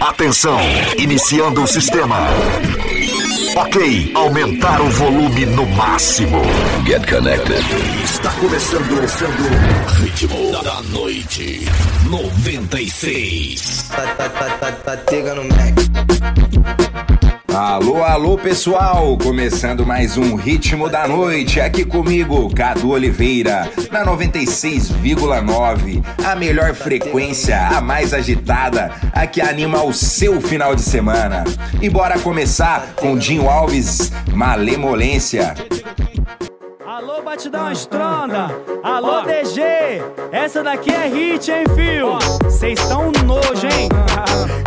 Atenção, iniciando o sistema. Ok, aumentar o volume no máximo. Get connected. Está começando, começando. Ritmo da noite 96. Tá, tá, tá, tá, tá pegando Mac. Alô, alô pessoal, começando mais um Ritmo da Noite, aqui comigo, Cadu Oliveira, na 96,9, a melhor frequência, a mais agitada, a que anima o seu final de semana. E bora começar com Dinho Alves, Malemolência. Alô, batidão estronda. Alô, DG. Essa daqui é hit, hein, fio? Cês tão nojo, hein?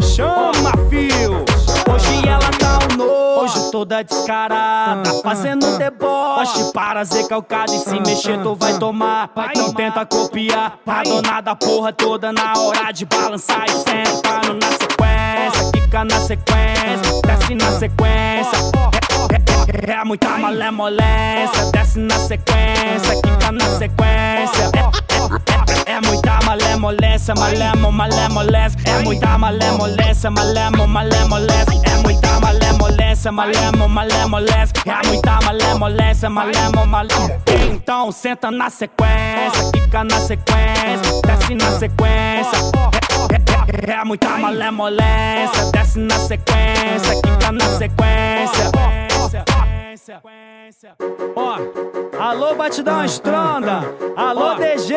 Chama, fio. Hoje ela tá um nojo, toda descarada. Fazendo deboche para ser calcada. E se mexer, tu vai tomar. Não tenta copiar. A dona da porra toda na hora de balançar e sentando na sequência. Fica na sequência, desce na sequência. É, é, é muita malemolência, desce na sequência, quica na sequência. É, é, é muita malemolência, malemo, malemolência. É muita malemolência, malemo, malemolência. É muita malemolência, malemo, malemolência. É muita malemolência, malemo, malemolência. Então senta na sequência, quica na sequência, desce na sequência. É, é, é muita malemolência, desce na sequência, quica na sequência. Ó, alô batidão estronda, alô DG,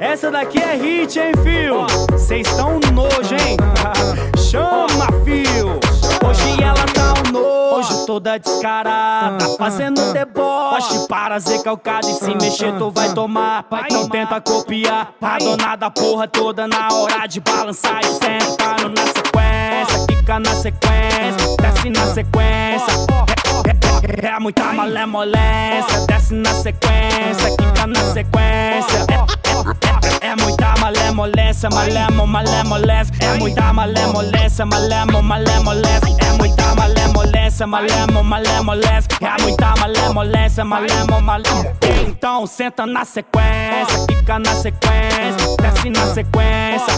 essa daqui é hit, hein, fio? Cês tão nojo, hein? Chama, fio. Hoje ela tá um nojo, toda descarada, fazendo deboche para ser calcada e se mexer tu vai tomar. Não tenta copiar a dona da porra toda na hora de balançar e sentando na sequência, fica na sequência, desce na sequência. É, é, é muita malemolência, desce na sequência, quica na sequência. É, é, é muita malemolência, malemo, malemolência. É muita malemolência, malemo, malemolência. É muita malemolência, malemo, malemolência. É muita malemolência, malemo, malemolência. Então senta na sequência, quica na sequência, desce na sequência.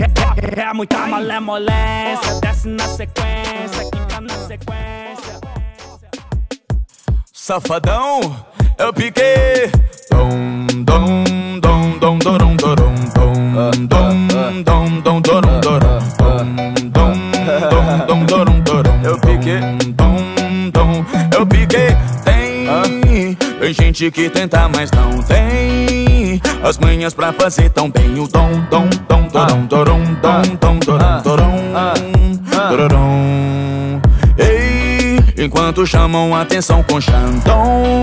É, é, é muita malemolência, desce na sequência, quica na sequência. Safadão, eu piquei. Dom, dom, dom, dom, dorom, dorom, dom, dom, dom, dom, dorom, dorom, dom, dom, dom, dorom, dorom. Eu piquei. Dom, dom, eu piquei. Tem, tem gente que tenta, mas não tem as manhas pra fazer tão bem o dom, dom, dom, dorom, dorom, dom, dom, dorom, dorom, dorom. Enquanto chamam atenção com Xandão,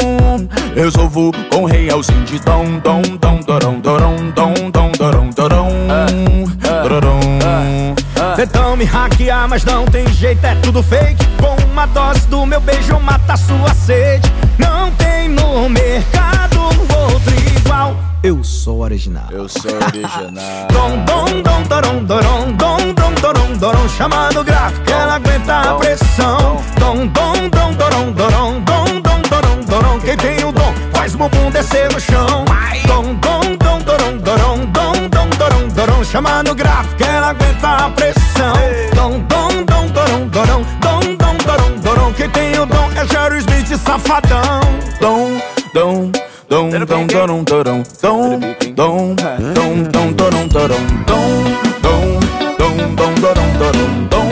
resolvo com realzinho de dom, dom, dom, dorom, dorom, dom, dom, dorom, dorom, dorom. Tentam me hackear, mas não tem jeito, é tudo fake. Com uma dose do meu beijo mata sua sede. Original. Eu sou original. Dom, dom, dom, dorom, dorom, dom, dom, dorom, dorom. Chamando gráfico, ela aguenta a pressão. Dom, dom, dom, dorom, dorom, dom, dom, dorom, dorom. Quem tem o dom faz o bumbum descer no chão. Dom, dom, dom, dorom, dorom, dom, dom, dorom, dorom. Chamando gráfico, ela aguenta a pressão. Dom, dom, dom, dorom, dorom, dom, dom, dorom, dorom. Quem tem o dom é Jerry Smith, safadão. Dom, dom, dom, dom, dorom, dorom, dom, dom, dom, dom, dorom, dorom, dom, dom, dom, dom, dorom, dorom, dom,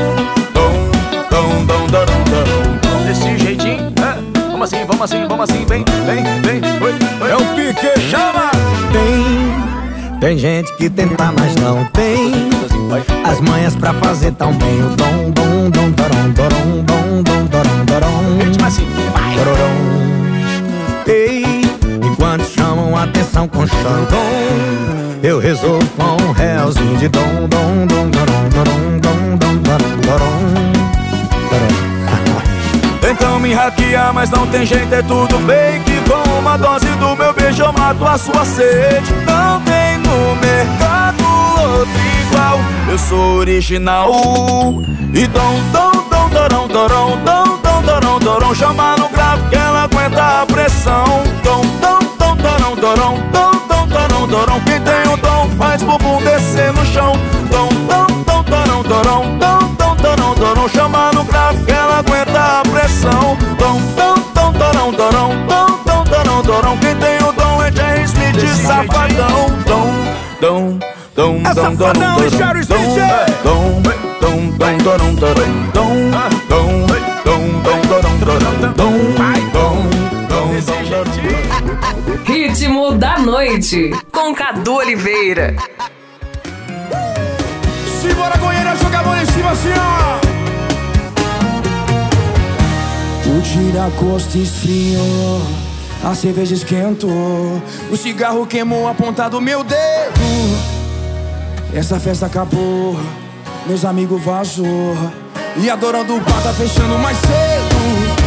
dom, dom, dom, dorom, dorom. Desse jeitinho, é? Vamos assim, vamos assim, vamos assim, vem, vem, vem, oi, oi. É o pique, chama! Tem, tem gente que tenta, mas não tem As manhas pra fazer tão bem O dom, dom, dom, dorom, dorom, dom, dom, dorom, dorom assim, vai. Dororom. Ei, atenção com Xandão Eu resolvo com um realzinho de dom, dom, dom, dorom, dom, dom, dorom, dorom Dorom. Tentam me hackear, mas não tem jeito, é tudo fake. Com uma dose do meu beijo eu mato a sua sede. Não tem no mercado outro igual. Eu sou original. E dom, dom, dom, dorão, dorão, dom, dom, dorão, dorão. Chama no grave que ela aguenta a pressão. Dom, dorão, dom, dom, torão, torão Quem tem o dom faz bumbum descer no chão Dom, dom, dom, torão, torão Dom, dom, torão, torão Chama no grave que ela aguenta a pressão Dom, dom, dom, torão, torão Dom, dom, torão, torão Quem tem o dom é Jerry Smith, safadão Dom, dom, dom, dom, dom, dom, dom, dom, dom, dom, dom, dom, dom, dom, Ritmo da noite, com Cadu Oliveira. Simbora, Goiânia, joga a mão em cima assim, ó. O tiracosto esfriou, a cerveja esquentou, o cigarro queimou a ponta do meu dedo. Essa festa acabou, meus amigos vazou, e adorando o bar tá fechando mais cedo.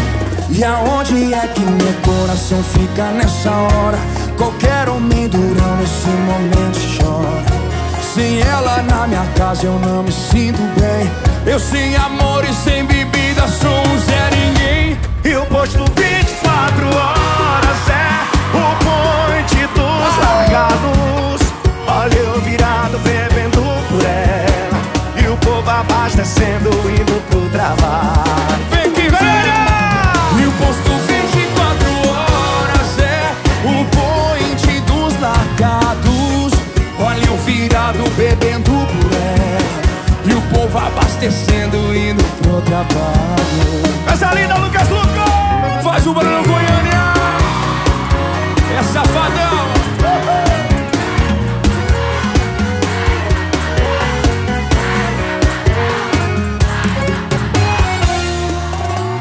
E aonde é que meu coração fica nessa hora? Qualquer homem durão nesse momento chora. Sem ela na minha casa eu não me sinto bem. Eu sem amor e sem bebida sou um zero ninguém. Eu posto 24 horas, é o ponte dos largados. Olha eu virado bebendo por ela. E o povo abastecendo indo pro trabalho. trabalho. Essa linda, Lucas Lucas! Faz o Bruno Goiânia! É safadão!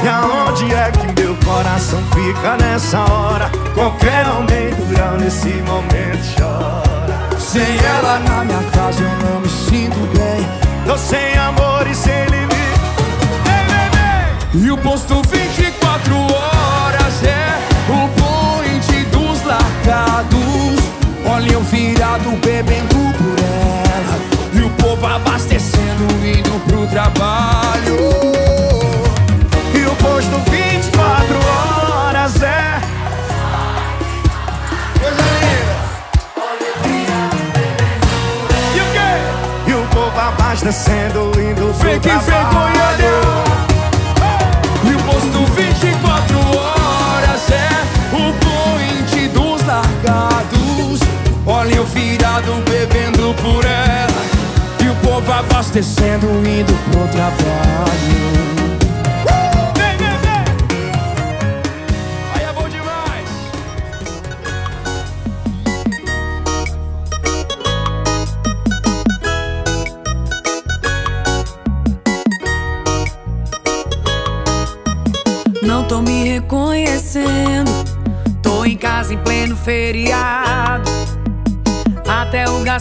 E aonde é que meu coração fica nessa hora? Qualquer homem durão nesse momento chora Sem ela na minha casa eu não me sinto bem Tô sem amor e sem e o posto 24 horas é o point dos lacados. eu virado bebendo por ela. E o povo abastecendo, indo pro trabalho. E o posto 24 horas é. Coisa linda! E o quê? E o povo abastecendo, indo pro Fique trabalho. Fique! por ela E o povo abastecendo, indo pro trabalho.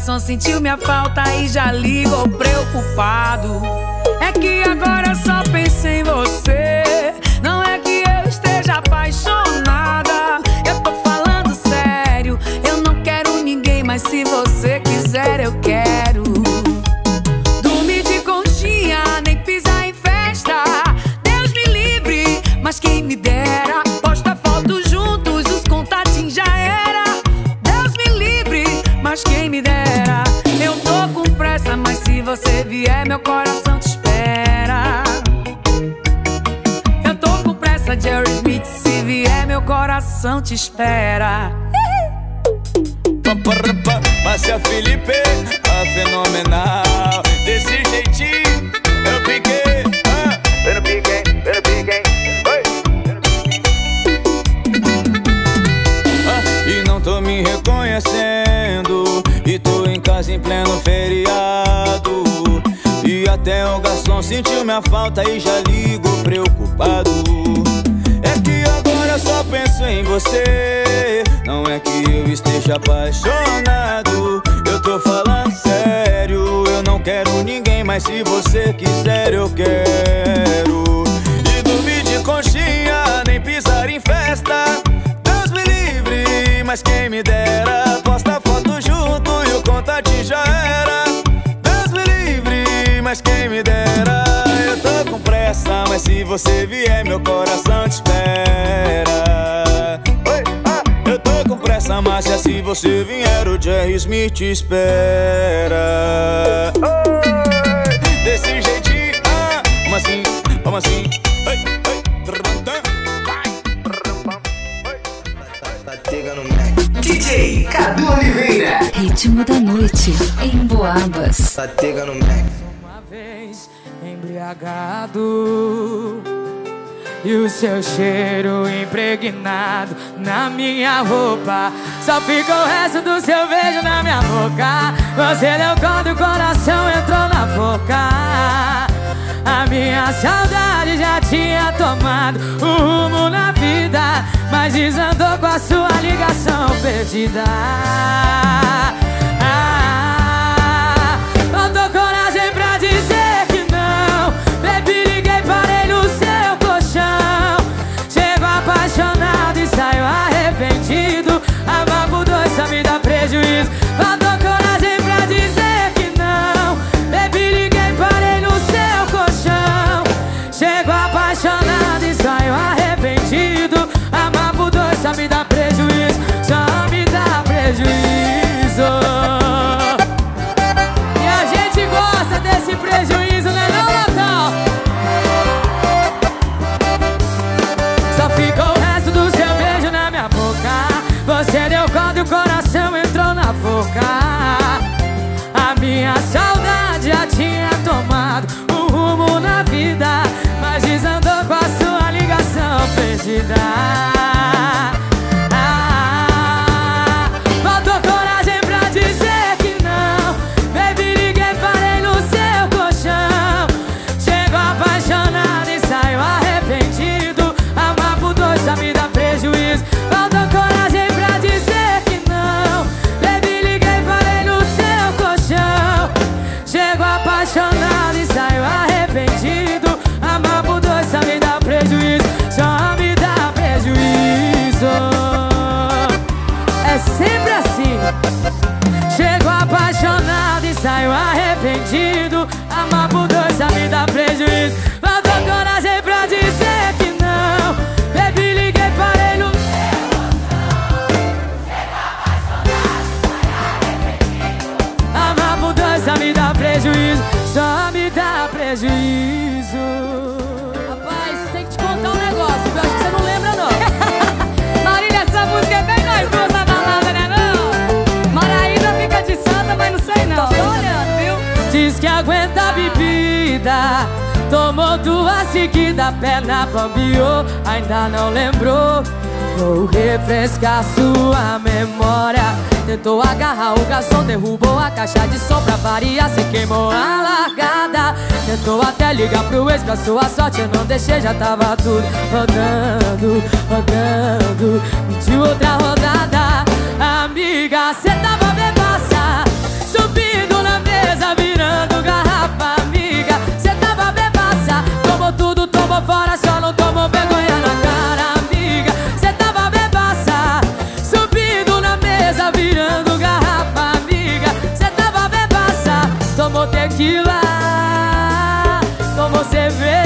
coração sentiu minha falta e já ligou preocupado. É que agora te espera. Márcia Felipe, a fenomenal. Desse jeitinho, eu piquei. Eu piquei, eu piquei. E não tô me reconhecendo. E tô em casa em pleno feriado. E até o garçom sentiu minha falta e já Me te espera. Oi, desse jeitinho, ah, vamos assim, vamos assim. Tá, tá, tá DJ Cadu Oliveira. Ritmo da noite em Boabas. Satega no Mac. Uma vez embriagado e o seu cheiro impregnado na minha roupa. Só ficou o resto do seu beijo na minha boca. Você deu conta o coração entrou na boca. A minha saudade já tinha tomado o rumo na vida, mas desandou com a sua ligação perdida. Boca A minha saudade já tinha tomado um rumo na vida Mas desandou com a sua ligação perdida Diz que aguenta a bebida. Tomou duas seguidas, perna bambiou Ainda não lembrou. Vou refrescar sua memória. Tentou agarrar o garçom, derrubou a caixa de som pra variar Cê queimou a largada. Tentou até ligar pro ex pra sua sorte Eu não deixei, já tava tudo rodando, rodando. Pediu outra rodada Amiga, fora, só não tomou vergonha na cara, amiga. Cê tava bebaça Subindo na mesa, virando garrafa, amiga. Cê tava bebaça Tomou tequila Tomou cerveja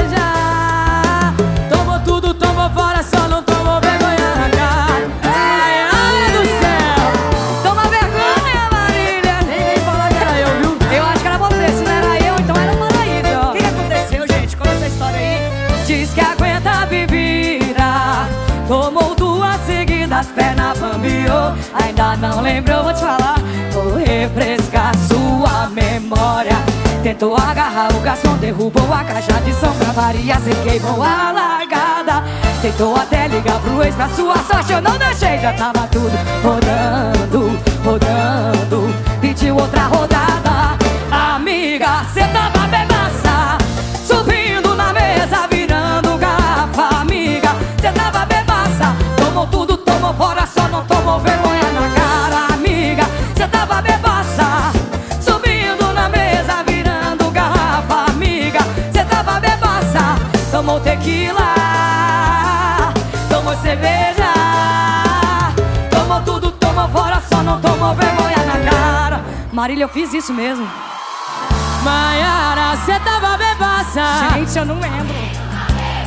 lembrou, vou te falar. Vou refrescar sua memória. Tentou agarrar o garçom, derrubou a caixa de som pra variar Cê queimou a largada. Tentou até ligar pro ex pra sua sorte. Eu não deixei, já tava tudo rodando, rodando. Pediu outra rodada. Amiga, cê tava bebaça. Subindo na mesa, virando garrafa, amiga Cê tava bebaça. Tomou tudo, tomou fora, só não tomou vergonha Tomou tequila Tomou cerveja Tomou tudo, tomou fora, só não tomou vergonha na cara Marília, eu fiz isso mesmo. Maiara, cê tava bebaça Gente, eu não lembro.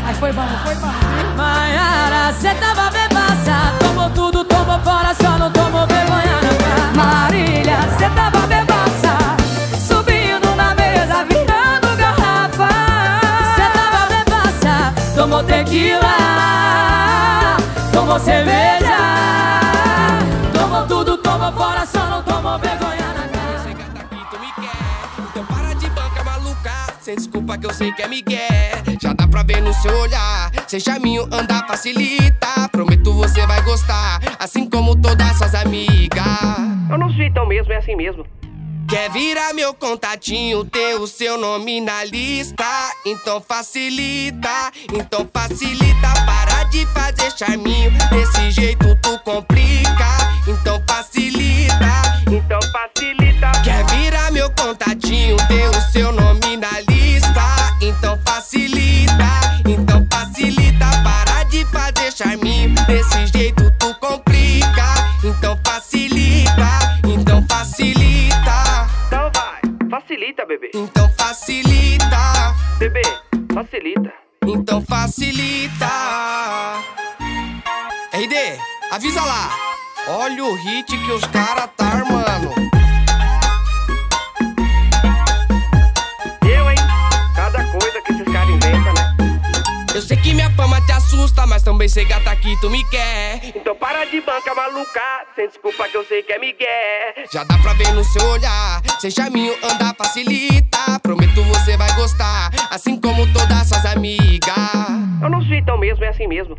Mas foi bom, foi bom. Maiara, cê tava bebaça Tomou tudo, tomou fora, só não tomou vergonha na cara Marília, Cê tava bebaça Tomou tequila, tomou cerveja. Tomou tudo, tomou fora, só não tomou vergonha na cara. Chega daqui, tu me quer. Então para de banca maluca. Sem desculpa que eu sei que é Miguel. Já dá pra ver no seu olhar. Sem chaminho andar facilita. Prometo você vai gostar. Assim como todas suas amigas. Eu não sei, então mesmo, é assim mesmo. Quer virar meu contatinho, ter o seu nome na lista? Então facilita, então facilita. Para de fazer charminho, desse jeito tu complica. Então facilita, então facilita. Quer virar meu contatinho, ter o seu nome na lista? Então facilita, então facilita. Para de fazer charminho, desse jeito tu complica. Então facilita, então facilita. Então facilita, bebê. Então facilita, bebê, facilita. Então facilita. RD, avisa lá. Olha o hit que os cara tá armando. Eu, hein? Cada coisa que esses caras inventam, né? Eu sei que minha fama te mas também sei gata que tu me quer. Então para de banca maluca, sem desculpa que eu sei que é migué. Já dá pra ver no seu olhar, sem charminho andar facilita. Prometo você vai gostar, assim como todas suas amigas. Eu não sou então mesmo, é assim mesmo.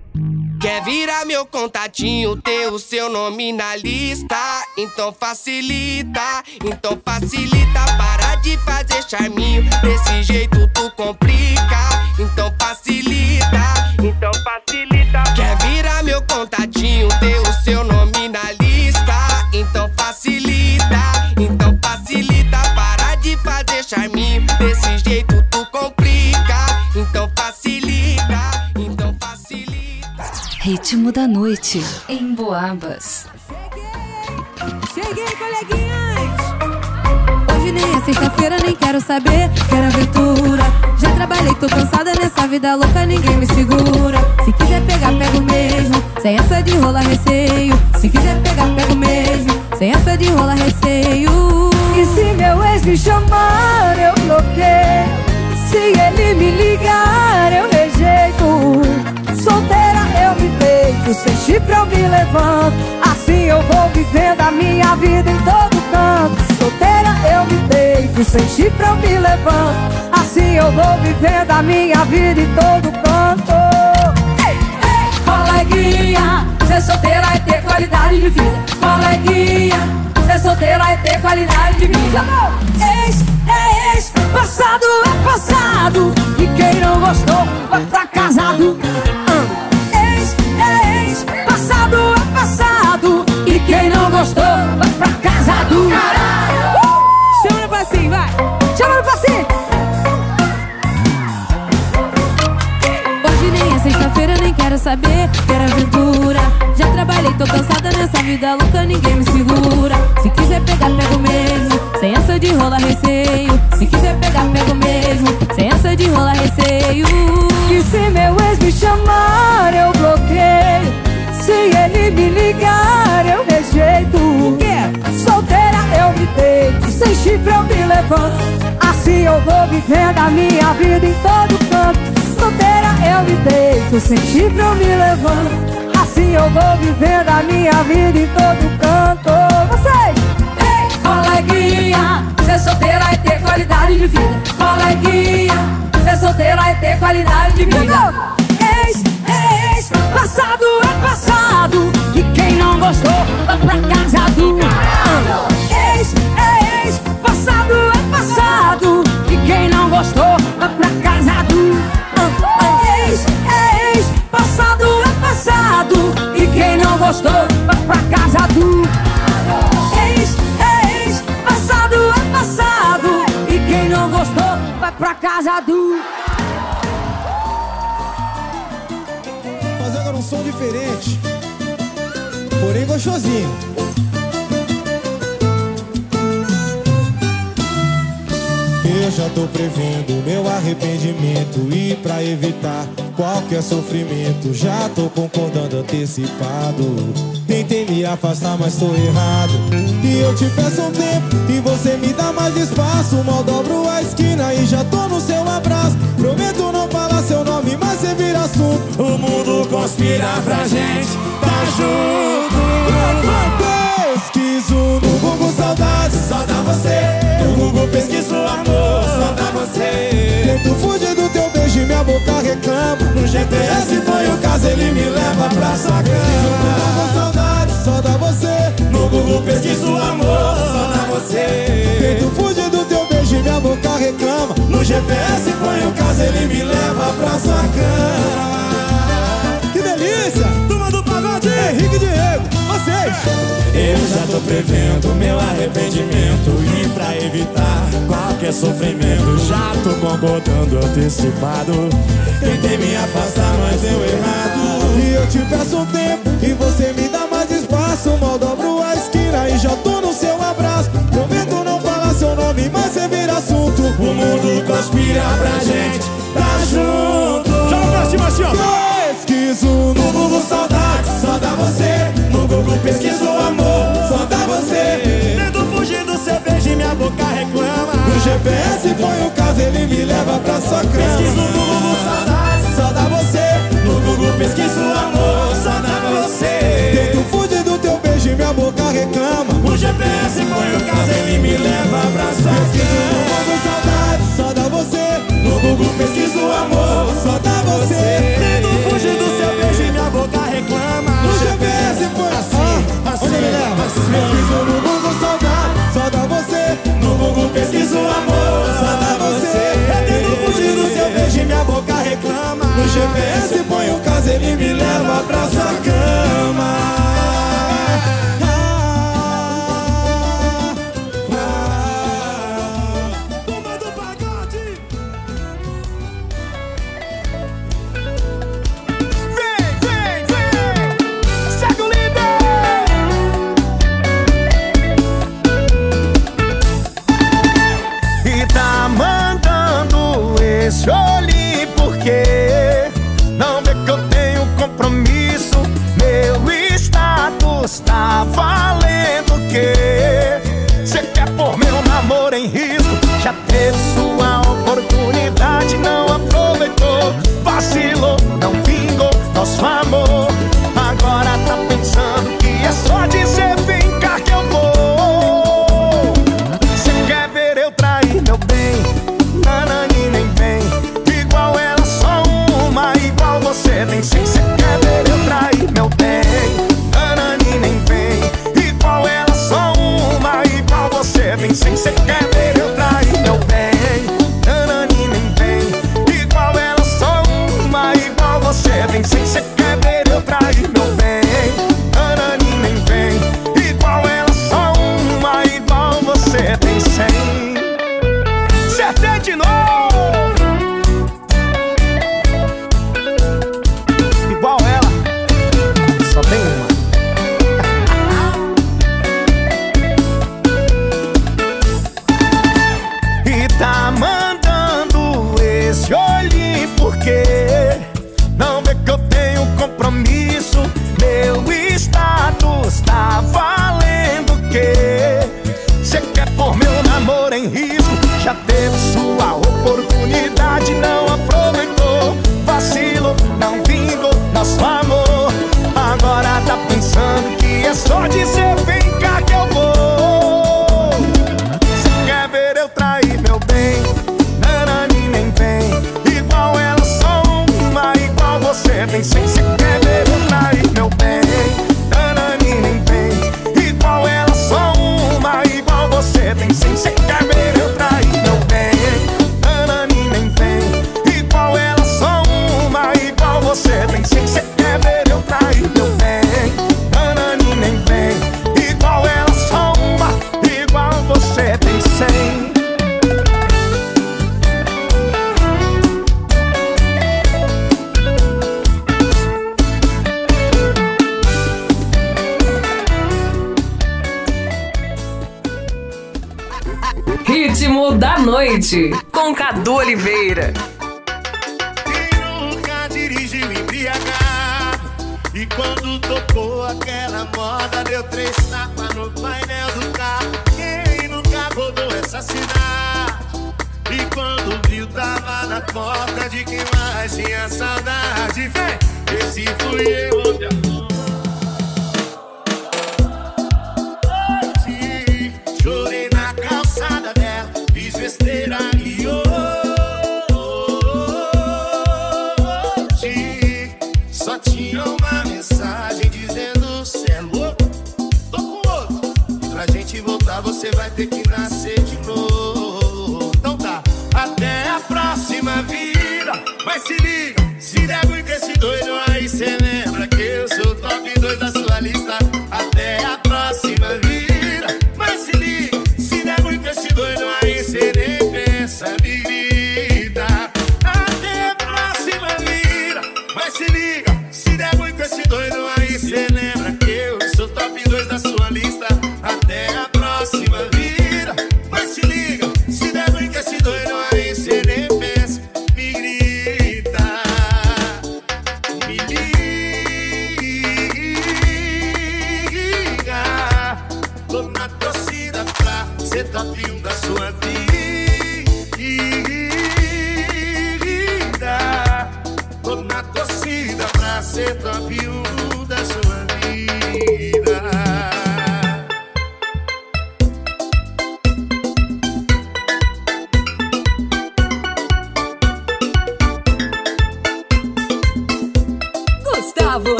Quer virar meu contatinho, ter o seu nome na lista? Então facilita, então facilita. Para de fazer charminho, desse jeito tu complica. Ritmo da noite em Boabas. Cheguei, coleguinhas! Hoje nem é sexta-feira, nem quero saber, quero aventura. Já trabalhei, tô cansada nessa vida louca, ninguém me segura. Se quiser pegar, pego mesmo, sem essa de rola receio. Se quiser pegar, pego mesmo, sem essa de rola receio. E se meu ex me chamar, sem chifre eu me levanto. Assim eu vou vivendo a minha vida em todo canto. Solteira eu me deito, sem chifre eu me levanto. Assim eu vou vivendo a minha vida em todo canto. Ei, ei, Coleguinha, ser solteira é ter qualidade de vida. Coleguinha, ser solteira é ter qualidade de vida. Ex é ex, passado é passado. E quem não gostou vai pra casado. Chama no passinho, vai. Chama no passinho. Hoje nem é sexta-feira, nem quero saber, quero aventura. Já trabalhei, tô cansada nessa vida louca, ninguém me segura. Se quiser pegar, pego mesmo, sem essa de rola receio. Se quiser pegar, pego mesmo, sem essa de rola receio. E se meu ex me chamar, eu bloqueio. Se ele me ligar, eu rejeito. Sem chifre eu me levanto. Assim eu vou vivendo a minha vida em todo canto. Solteira eu me deito, sem chifre eu me levanto. Assim eu vou vivendo a minha vida em todo canto. Vocês! Ei, coleguinha, ser solteira é ter qualidade de vida. Coleguinha, ser solteira é ter qualidade de vida. Ex é ex, passado é passado. E quem não gostou, vai pra casa do. Ah. Gostou, vai pra casa do. Ex é ex, passado é passado. E quem não gostou, vai pra casa do. Ex é ex, passado é passado. E quem não gostou, vai pra casa do. Fazendo um som diferente, porém gostosinho. Eu já tô prevendo meu arrependimento E pra evitar qualquer sofrimento Já tô concordando antecipado. Tentei me afastar, mas tô errado. E eu te peço um tempo E você me dá mais espaço. Mal dobro a esquina e já tô no seu abraço. Prometo não falar seu nome, mas você vira assunto. O mundo conspira pra gente tá junto BTS foi o caso, ele me leva pra sua cama Diz saudade, só dá você. No Google pesquiso amor, só dá você. Feito fuge do teu beijo e minha boca reclama. No GPS põe o caso, ele me leva pra sua cama Que delícia! Turma do pagode, Henrique Diego vocês! Eu já tô prevendo meu arrependimento E pra evitar qualquer sofrimento Já tô concordando antecipado. Tentei me afastar, mas deu errado. E eu te peço um tempo E você me dá mais espaço. Mal dobro a esquina e já tô no seu abraço. Prometo não falar seu nome, mas você vira assunto. O mundo conspira pra gente tá junto. Cima assim, ó Pesquiso no Google saudade, dá você No Google pesquiso amor, só dá você. Tento fugir do seu beijo e minha boca reclama. No GPS põe o caso, ele me leva pra sua cama. Pesquiso no Google saudade, só dá você No Google pesquiso amor, só dá você. Tento fugir do teu beijo e minha boca reclama. O GPS põe o caso, ele me leva pra sua cama no Google saudade, só dá você No Google pesquiso amor, só dá você. Tento fugir do seu beijo e minha boca reclama. O GPS põe assim, assim, onde ele leva? Pesquiso no Google saudade, só dá você. No Google pesquiso amor, só dá você. Eu tento fugir do seu beijo e minha boca reclama. No GPS põe o caso, ele me leva pra sua cama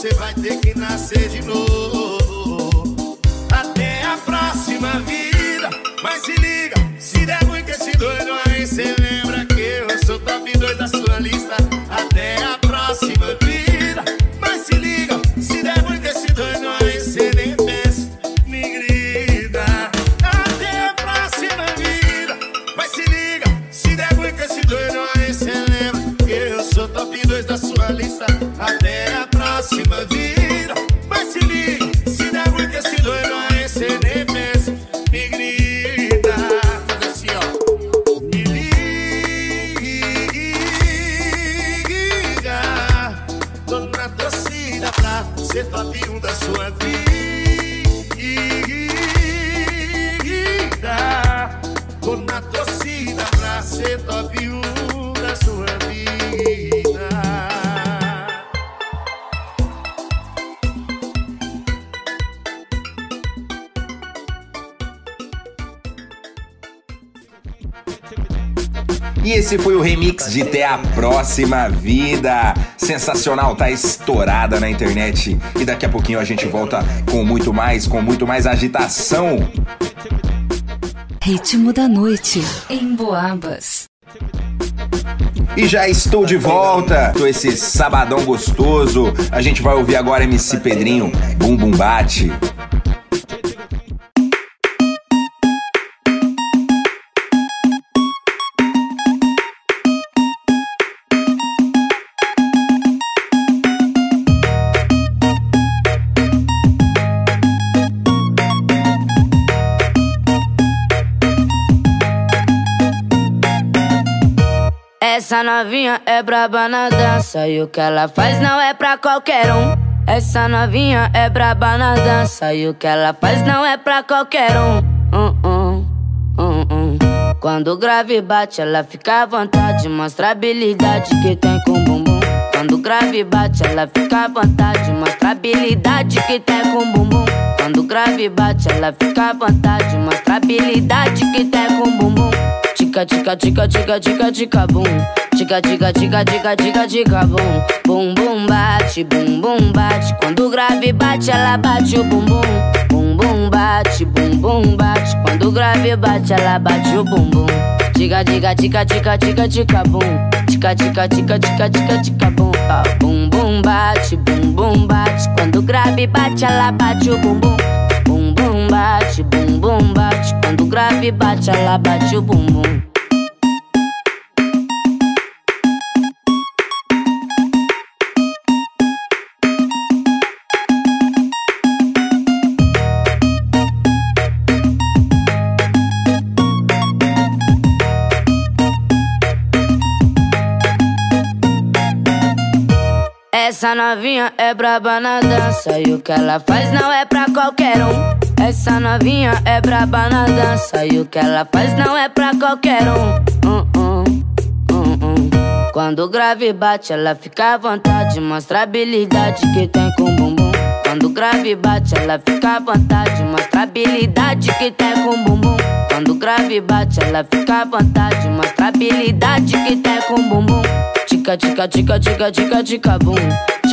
você vai ter que nascer de novo. Até a próxima vida, Próxima Vida. Sensacional, tá estourada na internet. E daqui a pouquinho a gente volta com muito mais, com muito mais agitação. Ritmo da noite em Boabas. E já estou de volta. Tô esse sabadão gostoso. A gente vai ouvir agora MC Pedrinho, Bum Bum Bate. Essa novinha é braba na dança e o que ela faz não é pra qualquer um. Essa novinha é braba na dança e o que ela faz não é pra qualquer um. Hum, hum, hum, hum. Quando o grave bate, ela fica à vontade, mostra a habilidade que tem com o bumbum. Quando o grave bate, ela fica à vontade, mostra a habilidade que tem com o bumbum. Quando o grave bate, ela fica à vontade, mostra a habilidade que tem com o bumbum. Tica, tica, tica, tica, tica, tica, bum. Tica, tica, tica, tica, tica, tica, bum. Bum, bum, bate, bum, bum, bate. Quando o grave bate, ela bate o bumbum. Bum, bum, bate, bum, bum, bate. Quando o grave bate, ela bate o bumbum. Tica, tica, tica, tica, tica, tica, bum. Tica, tica, tica, tica, tica, tica, bum. Ah, bum, bum, bate, bum, bum, bate. Quando o grave bate, ela bate o bumbum. Bum, bum, bate, bum, bum, bate. Quando o grave bate, ela bate o bumbum. Essa novinha é braba na dança e o que ela faz não é pra qualquer um. Essa novinha é braba na dança e o que ela faz não é pra qualquer um. Hum, hum, hum. Quando o grave bate, ela fica à vontade, mostra a habilidade que tem com o bumbum. Quando o grave bate, ela fica à vontade, mostra a habilidade que tem com o bumbum. Quando o grave bate, ela fica à vontade, mostra a habilidade que tem com o bumbum. Tica, tica, tica, tica, tica, tica, bum.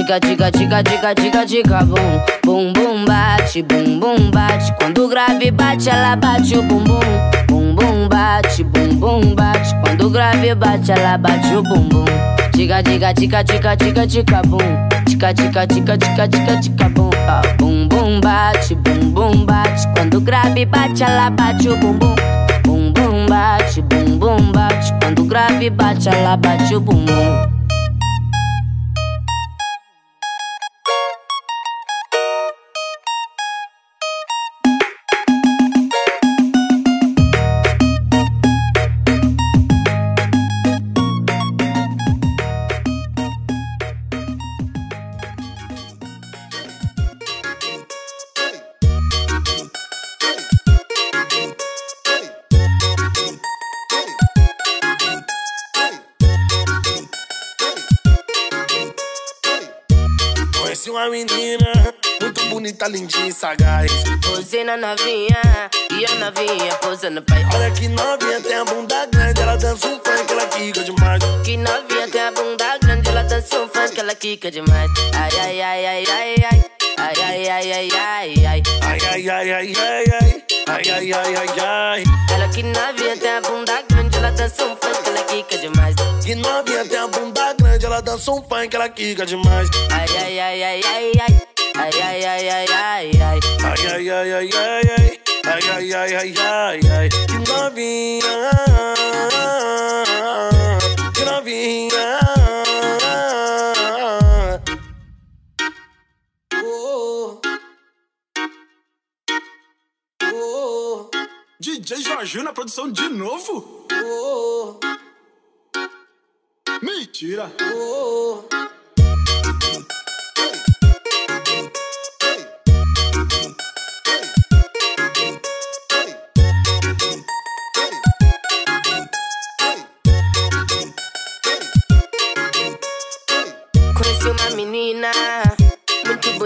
Tica, tica, tica, tica, tica, tica, bum. Bum, bum, bate, bum, bum, bate. Quando o grave bate, ela bate o bumbum. Bum, bum, bate, bum, bum, bate. Quando o grave bate, ela bate o bumbum. Tica, tica, tica, tica, tica, tica, bum. Tica, tica, tica, tica, tica, tica, bum. Ah, bum, bum, bate, bum, bum, bate. Quando o grave bate, ela bate o bumbum. Bum, bum, bate, bum, bum, bate. Quando o grave bate, ela bate o bumbum. Bonita, lindinha e sagaz. Posei na novinha e a novinha posa no pai. Olha que novinha tem a bunda grande, ela dança um funk, ela quica demais. Que novinha tem a bunda grande, ela dança um funk, ela quica demais. Ai, ai, ai, ai, ai, ai. Ai, ai, ai, ai, ai, ai. Ai, ai, ai, ai, ai, ai. Ai, ai, ai, ai, ai. Ela que novinha tem a bunda grande, ela dança um funk, ela quica demais. Que novinha tem a bunda grande, ela dança um funk, ela quica demais. Ai, ai, ai, ai, ai, ai. Ai, ai, ai, ai, ai, ai. Ai, ai, ai, ai, ai, ai. Ai, ai, ai, ai, ai, ai. Que novinha. Que novinha. Oh, oh, DJ Jorginho na produção de novo? oh, Mentira!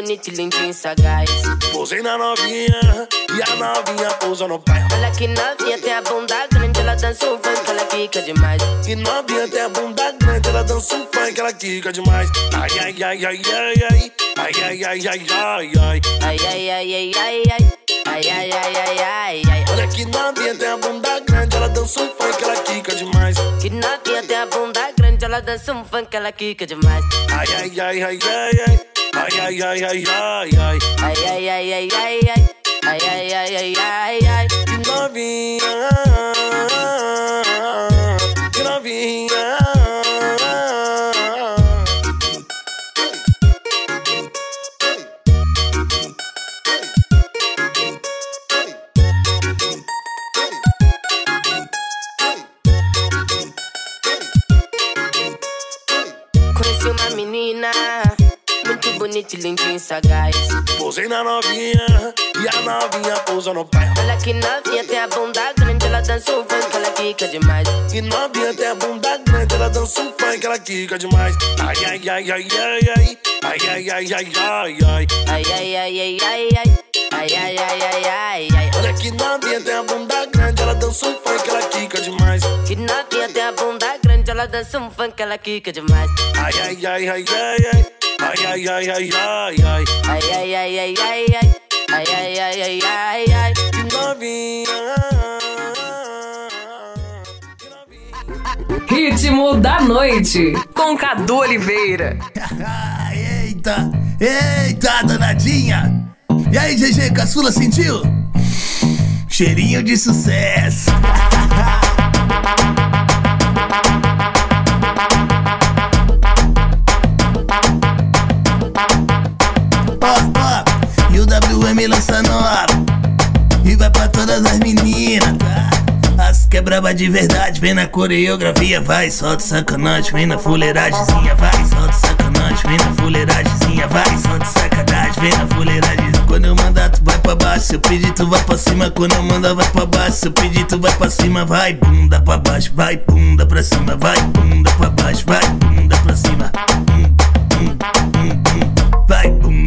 Bonita e e sagaz. Posei na novinha e a novinha pousa no pai. Olha que novinha tem a bunda grande, ela dança um funk, ela quica demais. Que novinha tem a bunda grande, ela dança um funk, ela quica demais. Ai, ai, ai, ai, ai, ai. Ai, ai, ai, ai, ai, ai. Ai, ai, ai, ai, ai, ai. Ai, ai, ai, ai, ai, ai. Olha que novinha tem a bunda grande, ela dança um funk, ela quica demais. Que novinha tem a bunda grande, ela dança um funk, ela quica demais. Ai, ai, ai, ai, ai, ai. Ai, ai, ai, ai, ai, ai. Ai, ai, ai, ai, ai, ai. Ai, ai, ai, ai, ai, ai. Que bonita e e sagaz. Posei na novinha e a novinha pousa no pai. Olha que novinha tem a bunda grande, ela dança um funk, ela quica demais. Que novinha tem a bunda grande, ela dança um funk, ela quica demais. Ai, ai, ai, ai, ai, ai. Ai, ai, ai, ai, ai, ai. Ai, ai, ai, ai, ai, ai. Ai, ai, ai, ai, ai, ai. Olha que novinha tem a bunda grande, ela dança um funk, ela quica demais. Que novinha tem a bunda grande, ela dança um funk, ela quica demais. Ai, ai, ai, ai, ai, ai. Ai, ai, ai, ai, ai, ai. Ai, ai, ai, ai, ai, ai. Ai, ai, ai, ai, ai, ai. Que novinha. Ritmo da noite, com Cadu Oliveira. Eita, eita, danadinha. E aí, GG, caçula sentiu? Cheirinho de sucesso. Ó, ó, e o WM lança nova. E vai pra todas as meninas, tá? As que é braba de verdade, vem na coreografia, vai, solta sacanagem, vem na fuleiragemzinha, vai, solta sacanagem, vem na fuleiragemzinha, vai, solta sacanagem, vem na fuleiragem. Quando eu mandar, tu vai pra baixo, se eu pedir, tu vai pra cima. Quando eu mandar, vai pra baixo, se eu pedir, tu vai pra cima, vai, bunda pra baixo, vai, bunda pra cima, vai, bunda pra baixo, vai, bunda pra cima. Vai,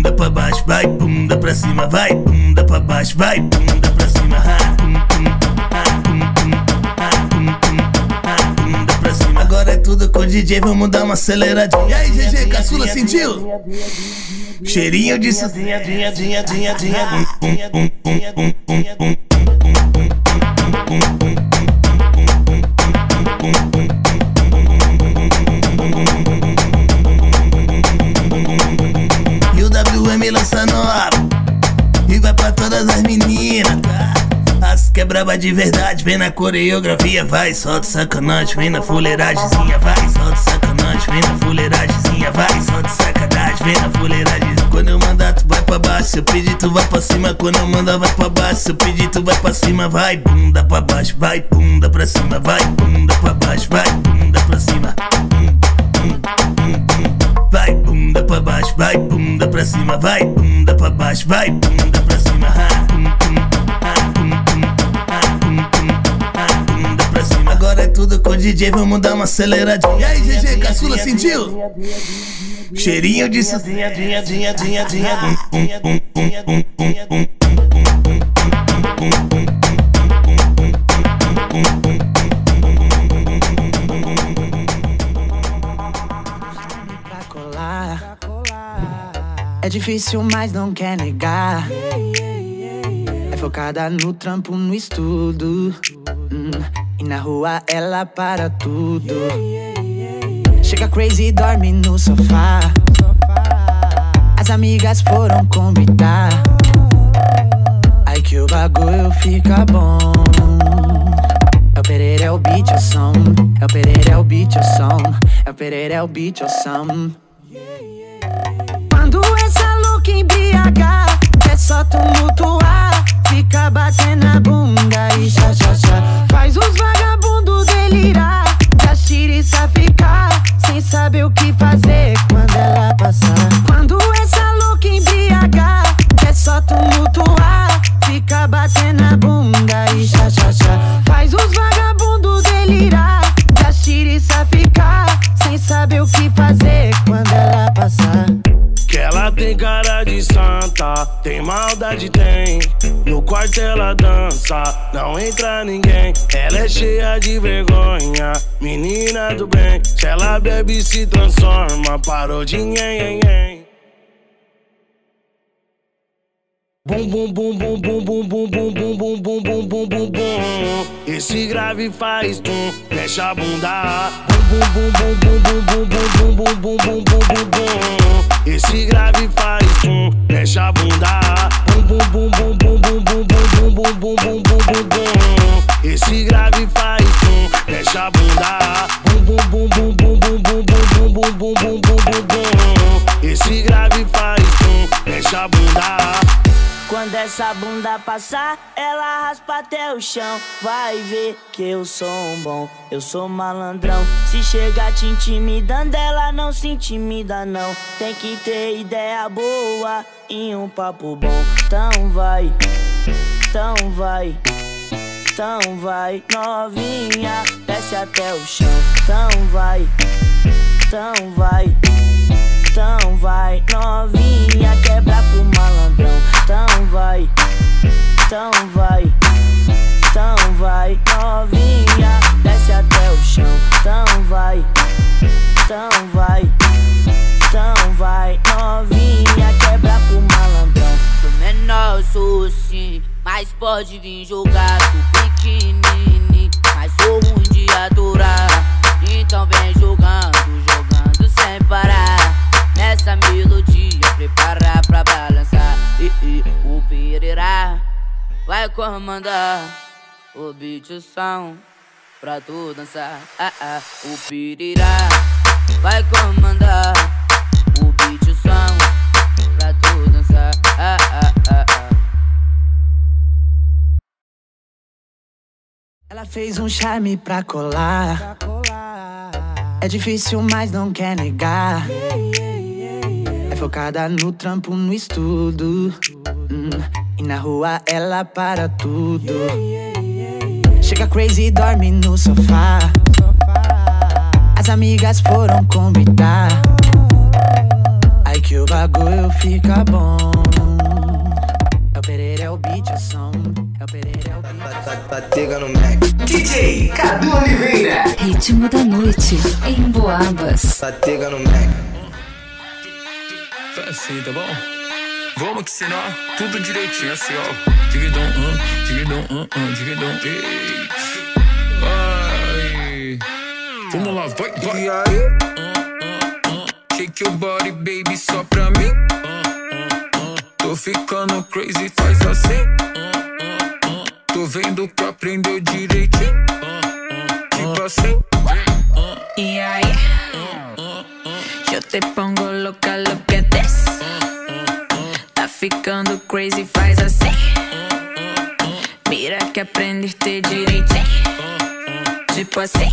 bunda pra baixo, vai, bunda pra cima, vai, bunda pra baixo, vai, bunda pra cima. Hum, hum, hum, hum, hum, hum, bunda pra cima. Agora é tudo com o DJ, vamos dar uma aceleradinha. E aí, GG, caçula, sentiu? Cheirinho de sozinha, dinha, dinha, dinha, dinha. E pra todas as meninas? As que é braba de verdade, vem na coreografia Vai, solta sacanagem, vem na fuleiragemzinha Vai, solta sacanagem, vem na fuleiragemzinha Vai, solta sacanagem, vem na fuleiragem Quando eu mandar, tu vai pra baixo. Se eu pedir, tu vai pra cima. Quando eu mandar, vai pra baixo. Se eu pedir, tu vai pra cima Vai, bunda pra baixo, vai, bunda pra cima Vai, bunda pra baixo, vai, bunda pra cima. Vai, bunda pra baixo, vai, bunda pra cima Vai, bunda pra baixo, vai, bunda DJ, vamos dar uma aceleradinha. E aí, GG, caçula sentiu? Cheirinho de. É difícil, mas não quer negar. É focada no trampo, no estudo. Hum, E na rua ela para tudo. Chega crazy, dorme no sofá. As amigas foram convidar. Aí que o bagulho fica bom. É o Pereira, é o beat, é o som. É o Pereira, é o beat, é o som. É o Pereira, é o beat, é o som. Louca embriagar, é só tumultuar. Fica batendo a bunda e xa. Faz os vagabundos delirar. Já xiriça ficar sem saber o que fazer quando ela passar. Quando essa louca embriagar, é só tumultuar. Fica batendo a bunda e xa. Faz os vagabundos delirar. Já xiriça ficar sem saber o que fazer tem cara de santa, tem maldade, tem. No quarto ela dança, não entra ninguém. Ela é cheia de vergonha, menina do bem. Se ela bebe, se transforma, parou de nhen, nhen, nhen. Bum bum bum bum bum bum bum bum bum bum bum bum bum bum. Esse grave faz tum, mexe a bunda. Bum bum bum bum bum bum bum bum bum bum bum bum bum. Esse grave faz tum, mexe a bunda. Bum bum bum bum bum bum bum bum bum bum bum bum bum bum. Esse grave faz tum, mexe a bunda. Bum bum bum bum bum bum bum bum bum bum bum bum bum bum. Esse grave faz tum, mexe a bunda. Quando essa bunda passar, ela raspa até o chão. Vai ver que eu sou um bom, eu sou malandrão. Se chegar te intimidando, ela não se intimida, não. Tem que ter ideia boa e um papo bom. Então vai, então vai, então vai, novinha, desce até o chão. Então vai, então vai. Então vai, novinha, quebra pro malandrão. Então vai, então vai, então vai, novinha, desce até o chão. Então vai, então vai, então vai, novinha, quebra pro malandrão. Sou menor, sou sim, mas pode vir jogar. Sou pequenininho, mas sou ruim de adorar. Então vem jogando, jogando sem parar. Nessa melodia, preparar pra balançar. E, e, o Pereira vai comandar o beat, o som pra tu dançar. Ah, ah, o Pereira vai comandar o beat, o som pra tu dançar. Ah, ah, ah, ah. Ela fez um charme pra colar. É difícil, mas não quer negar. É focada no trampo, no estudo. Hum, E na rua ela para tudo. Chega crazy, dorme no sofá. As amigas foram convidar. Aí que o bagulho fica bom. É o Pereira, é o beat, é o som. É o Pereira, é o beat. Batega no Mac. DJ Cadu Oliveira. Ritmo da noite em Boabas. Batega no Mac. Faz assim, tá bom? Vamos que senão tudo direitinho assim, ó. Dividão, um, dividão, um, um, dividão, ei. Vai. Vamos lá, vai, vai. E aí? Shake your body, baby, só pra mim. Tô ficando crazy, faz assim. Tô vendo que aprendeu direitinho. Tipo assim. Y ahí, yo te pongo loca, lo que des. Tá ficando crazy, faz assim. Mira que aprendeste direitinho. Tipo assim.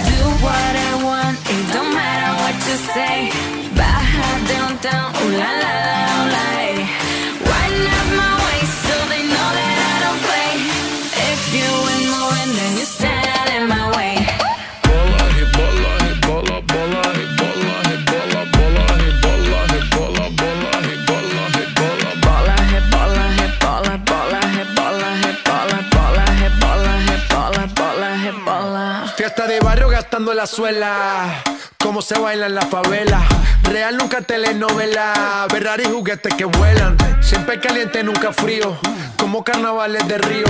Fiesta de barrio gastando la suela. Cómo se baila en la favela. Real nunca telenovela. Ferrari juguetes que vuelan. Siempre caliente, nunca frío. Como carnavales de río.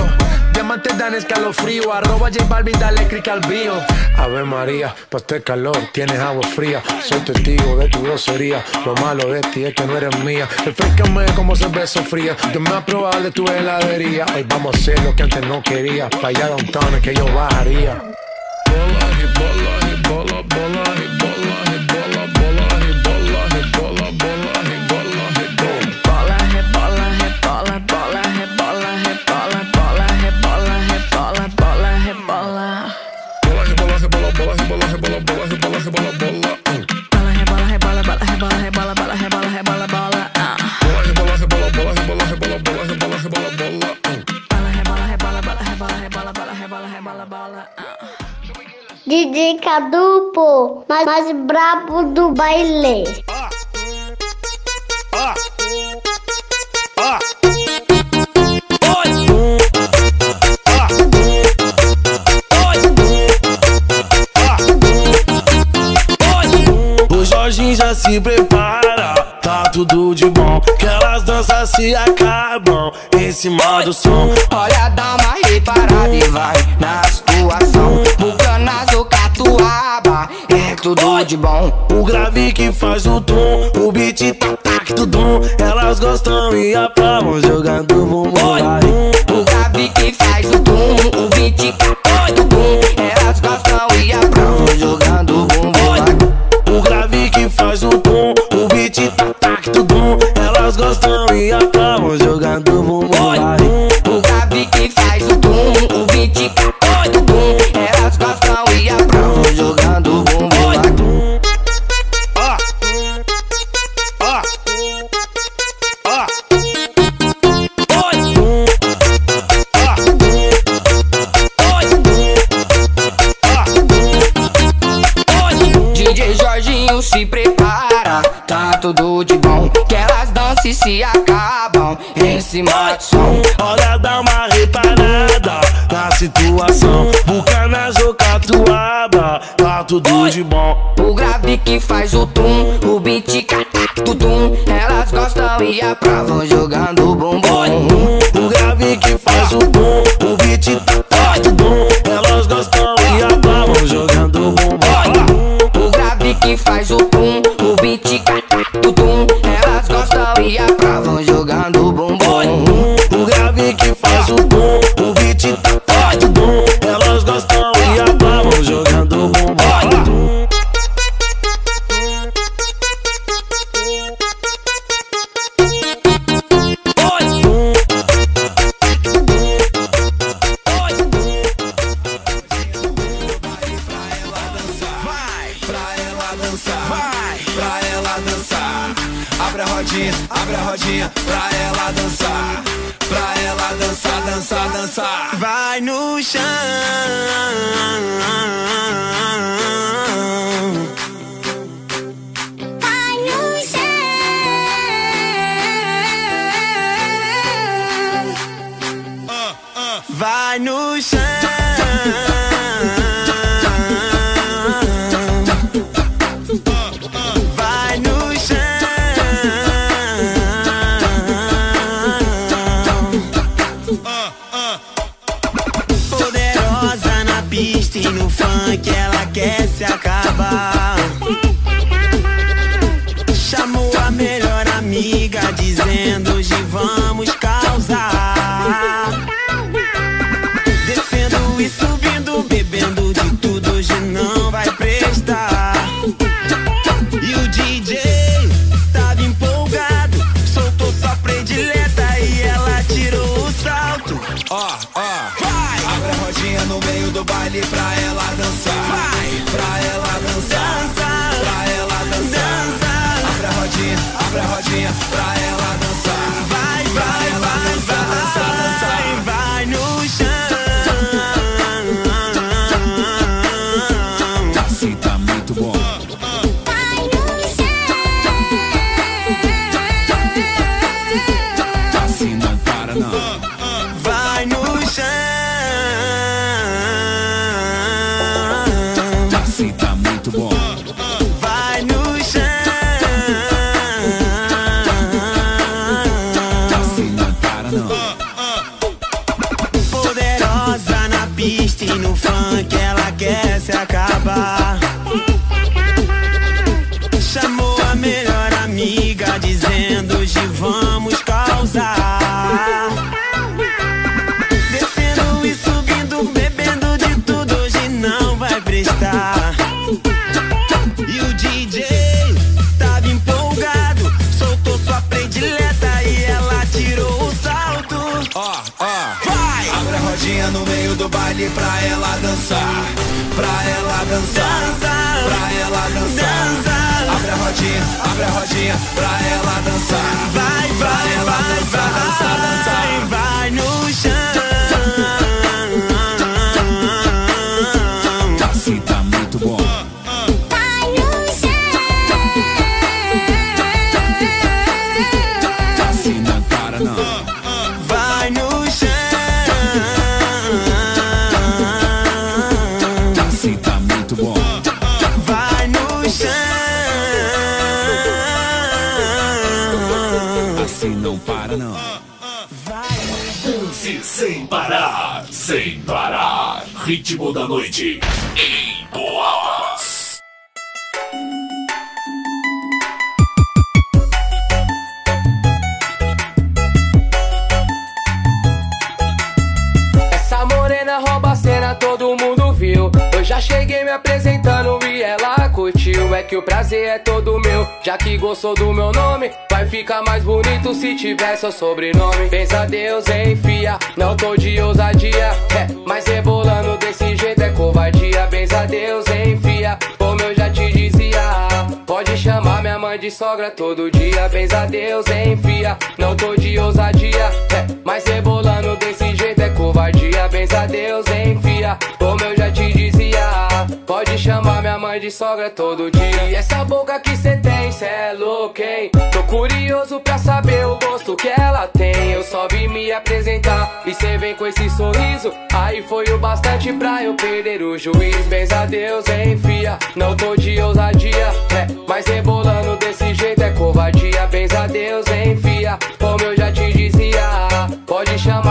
Diamantes dan escalofrío. Arroba J Balvin, dale click al bio. Ave María, pa' este calor tienes agua fría. Soy testigo de tu grosería. Lo malo de ti es que no eres mía. Refrescame como cerveza fría. Yo me probar de tu heladería. Hoy vamos a hacer lo que antes no quería. Pa' allá downtown es que yo bajaría. Bola, rebola, bola. Bola, rebola, rebola, bola, rebola, rebola, bola, rebola, rebola, bola. Bola, rebola, rebola, bola, rebola, rebola, bola, rebola, rebola, bola. Bola, rebola, rebola, bola, rebola, rebola, bola, rebola, rebola, bola. DJ Cadupo, mais, mais brabo do baile. O Se prepara, tá tudo de bom. Que elas danças se acabam em cima do som. Olha, dá uma reparada e vai na situação. Bucanas ou catuaba, é tudo de bom. O grave que faz o tom, o beat tá tac tudum. Elas gostam e aplaudem jogando bumbum. O grave que faz o tum, o beat cai que faz o tum, dizendo hoje vamos pra ela dançar. Pra ela dançar. Dança. Pra ela dançar. Dança. Abre a rodinha, abre a rodinha pra ela dançar. Vai, Pra vai, ela vai, dançar, dançar, dançar. vai, vai da noite, em Essa morena rouba a cena, todo mundo viu. Eu já cheguei me apresentando e ela curtiu. É que o prazer é todo meu, já que gostou do meu nome. Vai ficar mais bonito se tiver seu sobrenome. Pensa Deus, hein, fia, não tô de ousadia. É, mas rebolando desse jeito é covardia. Pensa Deus, enfia, como eu já te dizia. Pode chamar minha mãe de sogra todo dia. Pensa Deus, enfia, não tô de ousadia. É, mas rebolando desse jeito é covardia. Pensa Deus, enfia, como eu já te dizia. Pode chamar minha mãe de sogra todo dia. E essa boca que cê tem, cê é louco, hein? Tô curioso pra saber o gosto que ela tem. Eu só vim me apresentar e cê vem com esse sorriso. Aí foi o bastante pra eu perder o juiz. Benza a Deus, enfia, não tô de ousadia. É, mas rebolando desse jeito é covardia. Benza a Deus, enfia, como eu já te dizia. Pode chamar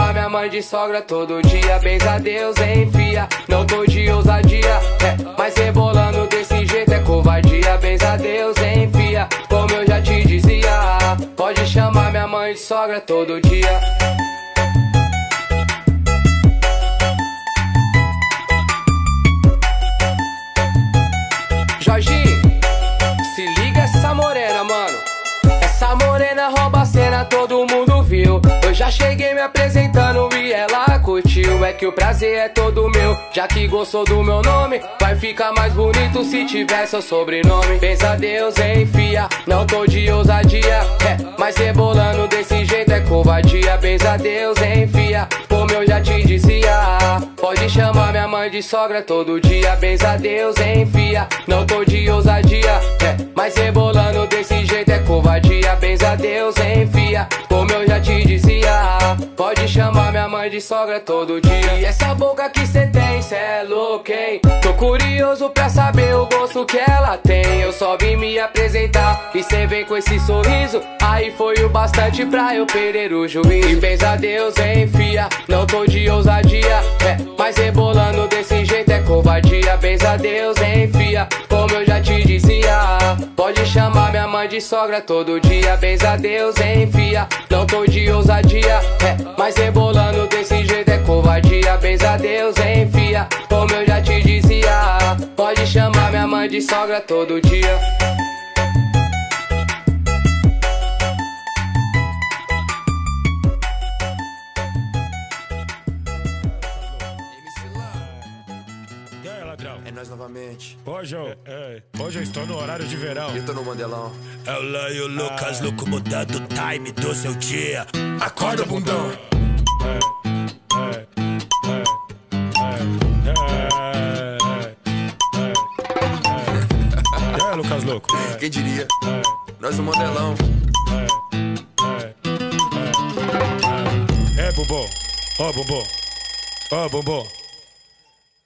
mãe de sogra todo dia. Benza a Deus, enfia, não tô de ousadia. É, mas rebolando desse jeito é covardia. Benza a Deus, enfia, como eu já te dizia. Pode chamar minha mãe de sogra todo dia. Cheguei me apresentando e ela curtiu. É que o prazer é todo meu, já que gostou do meu nome. Vai ficar mais bonito se tiver seu sobrenome. Pensa Deus, enfia, não tô de ousadia. É, mas rebolando desse jeito é covardia. Pensa Deus, enfia, como eu já te dizia. Pode chamar minha mãe de sogra todo dia. Benza a Deus, enfia, não tô de ousadia. É, mas rebolando desse jeito é covardia. Benza a Deus, enfia, como eu já te dizia. Pode chamar minha mãe de sogra todo dia. E essa boca que cê tem, cê é louco, hein? Tô curioso pra saber o gosto que ela tem. Eu só vim me apresentar e cê vem com esse sorriso. Aí foi o bastante pra eu perder o juiz. E benza a Deus, enfia, não tô de ousadia. É, mas rebolando desse jeito é covardia. Benza a Deus, enfia, como eu já te dizia. Pode chamar minha mãe de sogra todo dia. Benza a Deus, enfia. Não tô de ousadia, é, mas rebolando desse jeito é covardia. Benza Deus, enfia. Como eu já te dizia. Pode chamar minha mãe de sogra todo dia. Novamente. Hoje eu, é, hoje eu estou no horário de verão. Eu tô no Mandelão. É o Leio Lucas, louco mudando o time do seu dia. Acorda, bundão. E aí, Lucas Louco? Quem diria? Nós no Mandelão. É, Bumbum. Ó, Bumbum. Ó, Bumbum.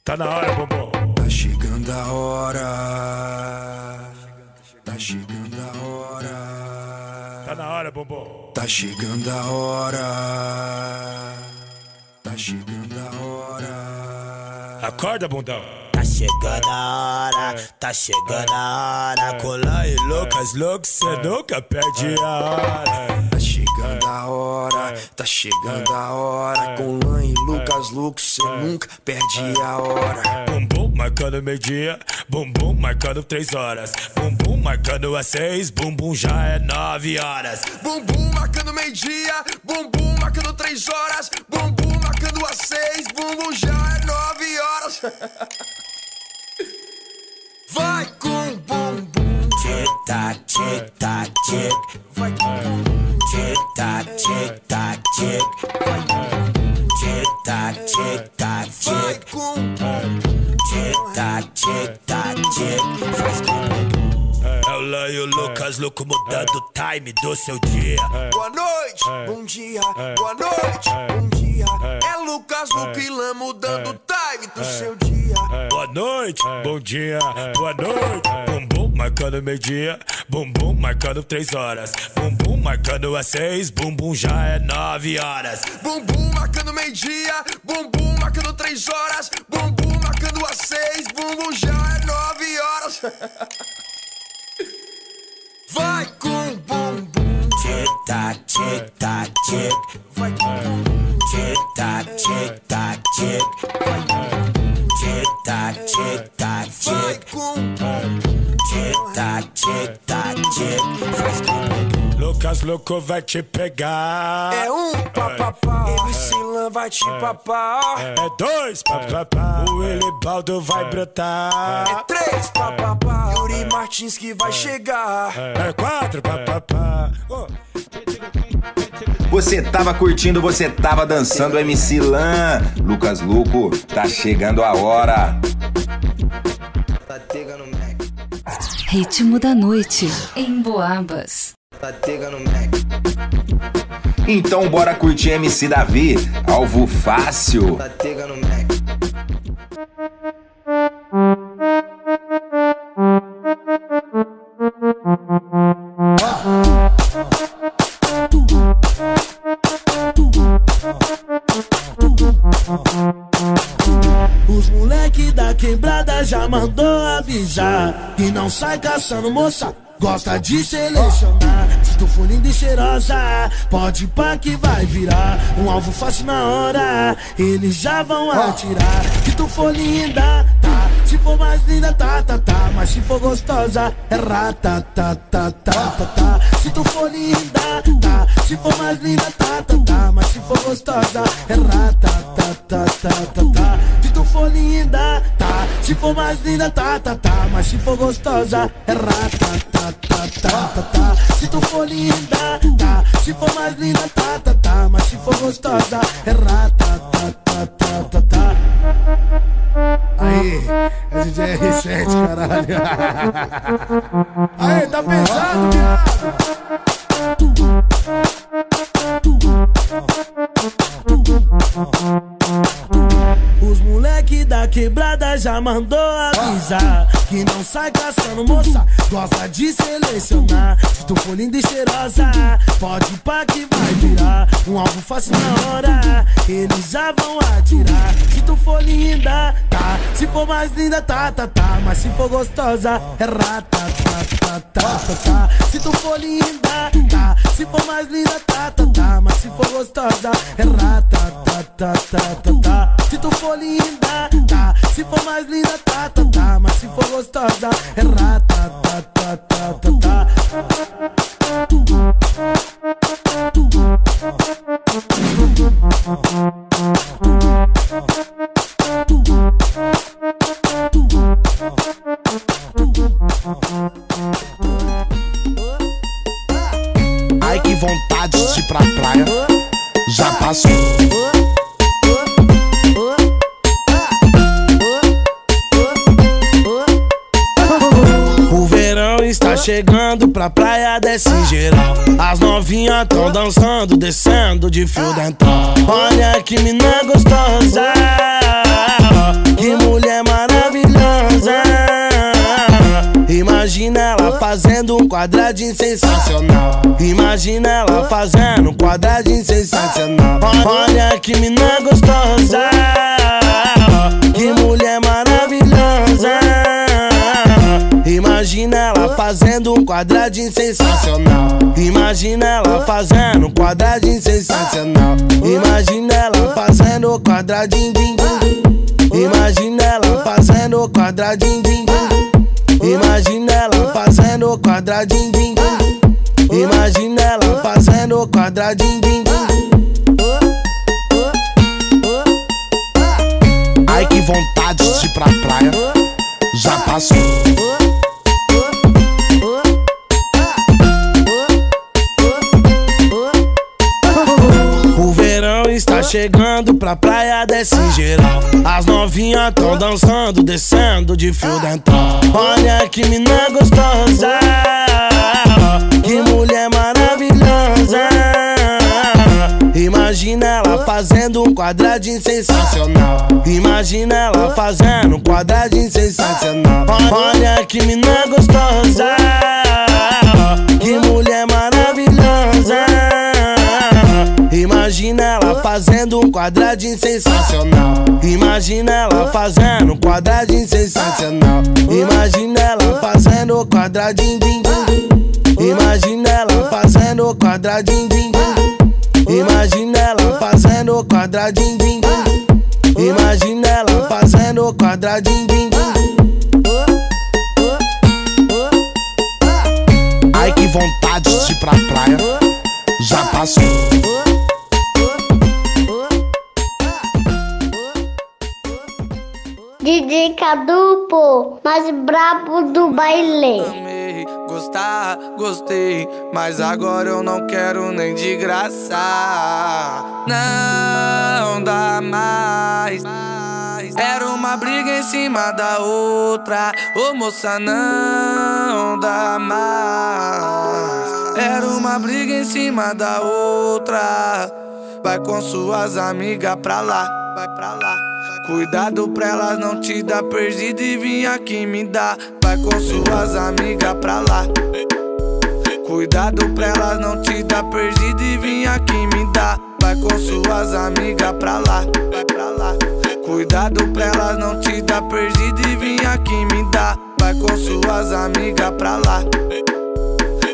Tá na hora, Bumbum. Tá chegando a hora. Tá chegando a hora. Tá na hora, Bumbum. Tá chegando a hora. Tá chegando a hora. Acorda, bundão. Tá chegando a hora, tá chegando a hora. Colar e Lucas, louco, cê nunca perde a hora. Tá chegando a hora, tá chegando a hora. Com Lan e Lucas Lux, cê nunca perde a hora. Bumbum marcando meio-dia, bumbum marcando três horas. Bumbum marcando às seis, bumbum já é nove horas. Bumbum marcando meio-dia, bumbum marcando três horas. Bumbum marcando às seis, bumbum já é nove horas. Vai com bumbum. Tic tac, tic tac, tic. Vai com bumbum. Tic tac, tic. Lucas, louco mudando o time do seu dia. Boa noite, bom dia, boa noite, bom dia. É. Lucas Luquilan mudando o time do seu dia. Boa noite, bom dia, boa noite. Bumbum marcando meio-dia, bumbum marcando três horas. Bumbum marcando às seis, bumbum já é nove horas. Bumbum marcando meio-dia, bumbum marcando três horas. Bumbum marcando às seis, bumbum já é nove horas. Vai com bumbum. Tic tac, tic tac, tic. Vai com bumbum. Tic tac, tic tac, tic. Vai com bumbum. Tic tac, tic tac, Vai com bumbum. Tic tac, tic tac, tic. Faz com bumbum. Lucas Louco vai te pegar. É um papapá. MC Lan vai te papar. É dois, papapá. O Elibaldo vai brotar. É três papapá. Yuri Martins que vai chegar. É quatro, papapá. Oh. Você tava curtindo, você tava dançando MC Lan. Lucas Luco, tá chegando a hora. Ritmo da noite em Boabas. Tatega no Mac. Então bora curtir MC Davi, alvo fácil. Tatega no Mac. Os já mandou avisar Que não sai caçando moça. Gosta de selecionar. Se tu for linda e cheirosa Pode pra que vai virar Um alvo fácil na hora. Eles já vão atirar. Se tu for linda, tá Se for mais linda, tá, tá, tá Mas se for gostosa, é rata, tá, tá, tá, tá, tá Se tu for linda, tá Se for mais linda, tá, tá, tá Mas se for gostosa, é rata, tá, tá, tá, tá, tá Se tu for linda, tá Se for mais linda, tá, tá, tá Mas se for gostosa, é rata, tá, tá, tá, tá, tá Se tu for linda, tá Se for mais linda, tá, tá, tá Mas se for gostosa, é rata, tá, tá, tá, tá, tá Aí, é DJ R7, caralho. Aí, tá pesado, viado Os moleque da quebrada já mandou avisar Que não sai caçando moça, gosta de selecionar Se tu for linda e cheirosa, pode pra que vai virar Um alvo fácil na hora, eles já vão atirar Se tu for linda, tá Se for mais linda, tá, tá, tá Mas se for gostosa, é rata, tá tá, tá, tá, tá. Se tu for linda, tá. Se for mais linda, tá, tá, tá. Gostosa, é rata, tá, tá, tá, tá, tá. Se tu for linda, tá. Se for mais linda, tá, tá, tá. Mas se for gostosa, é rata, tá, tá, tá, tá, tá. As novinhas tão dançando, descendo de fio dental. Olha que mina gostosa, que mulher maravilhosa. Imagina ela fazendo um quadradinho sensacional. Imagina ela fazendo um quadradinho sensacional. Olha que mina gostosa, que mulher maravilhosa. Imagina ela fazendo um quadradinho sensacional. Imagina ela fazendo um quadradinho sensacional. Imagina ela fazendo o quadradinho din, din. Imagina ela fazendo o quadradinho din, din. Imagina ela fazendo o quadradinho din, din. Imagina ela fazendo o quadradinho din, din. Ai que vontade de ir pra praia Já passou chegando pra praia desse geral. As novinhas tão dançando, descendo de fio dental. Olha que mina gostosa, que mulher maravilhosa. Imagina ela fazendo um quadradinho sensacional. Imagina ela fazendo um quadradinho sensacional. Olha que mina gostosa, que mulher maravilhosa. Imagina ela fazendo um quadradinho sensacional. Imagina ela fazendo um quadradinho sensacional. Imagina ela fazendo o quadradinho din, din. Imagina ela fazendo o quadradinho din, din. Imagina ela fazendo o quadradinho din, din. Imagina ela fazendo o quadradinho din, din. Ai que vontade de ir pra praia Já passou DJ Cadu, pô, mais brabo do baile. Amei, gostar, gostei, mas agora eu não quero nem de graça. Não dá mais. Era uma briga em cima da outra. Ô moça, não dá mais. Era uma briga em cima da outra. Vai com suas amigas pra lá, vai pra lá. Cuidado pra elas não te dar perdido e vir aqui me dar. Vai com suas amigas pra lá. Cuidado pra elas não te dar perdido e vir aqui me dar. Vai com suas amigas pra lá. Cuidado pra elas não te dar perdido e vir aqui me dar. Vai com suas amigas pra lá.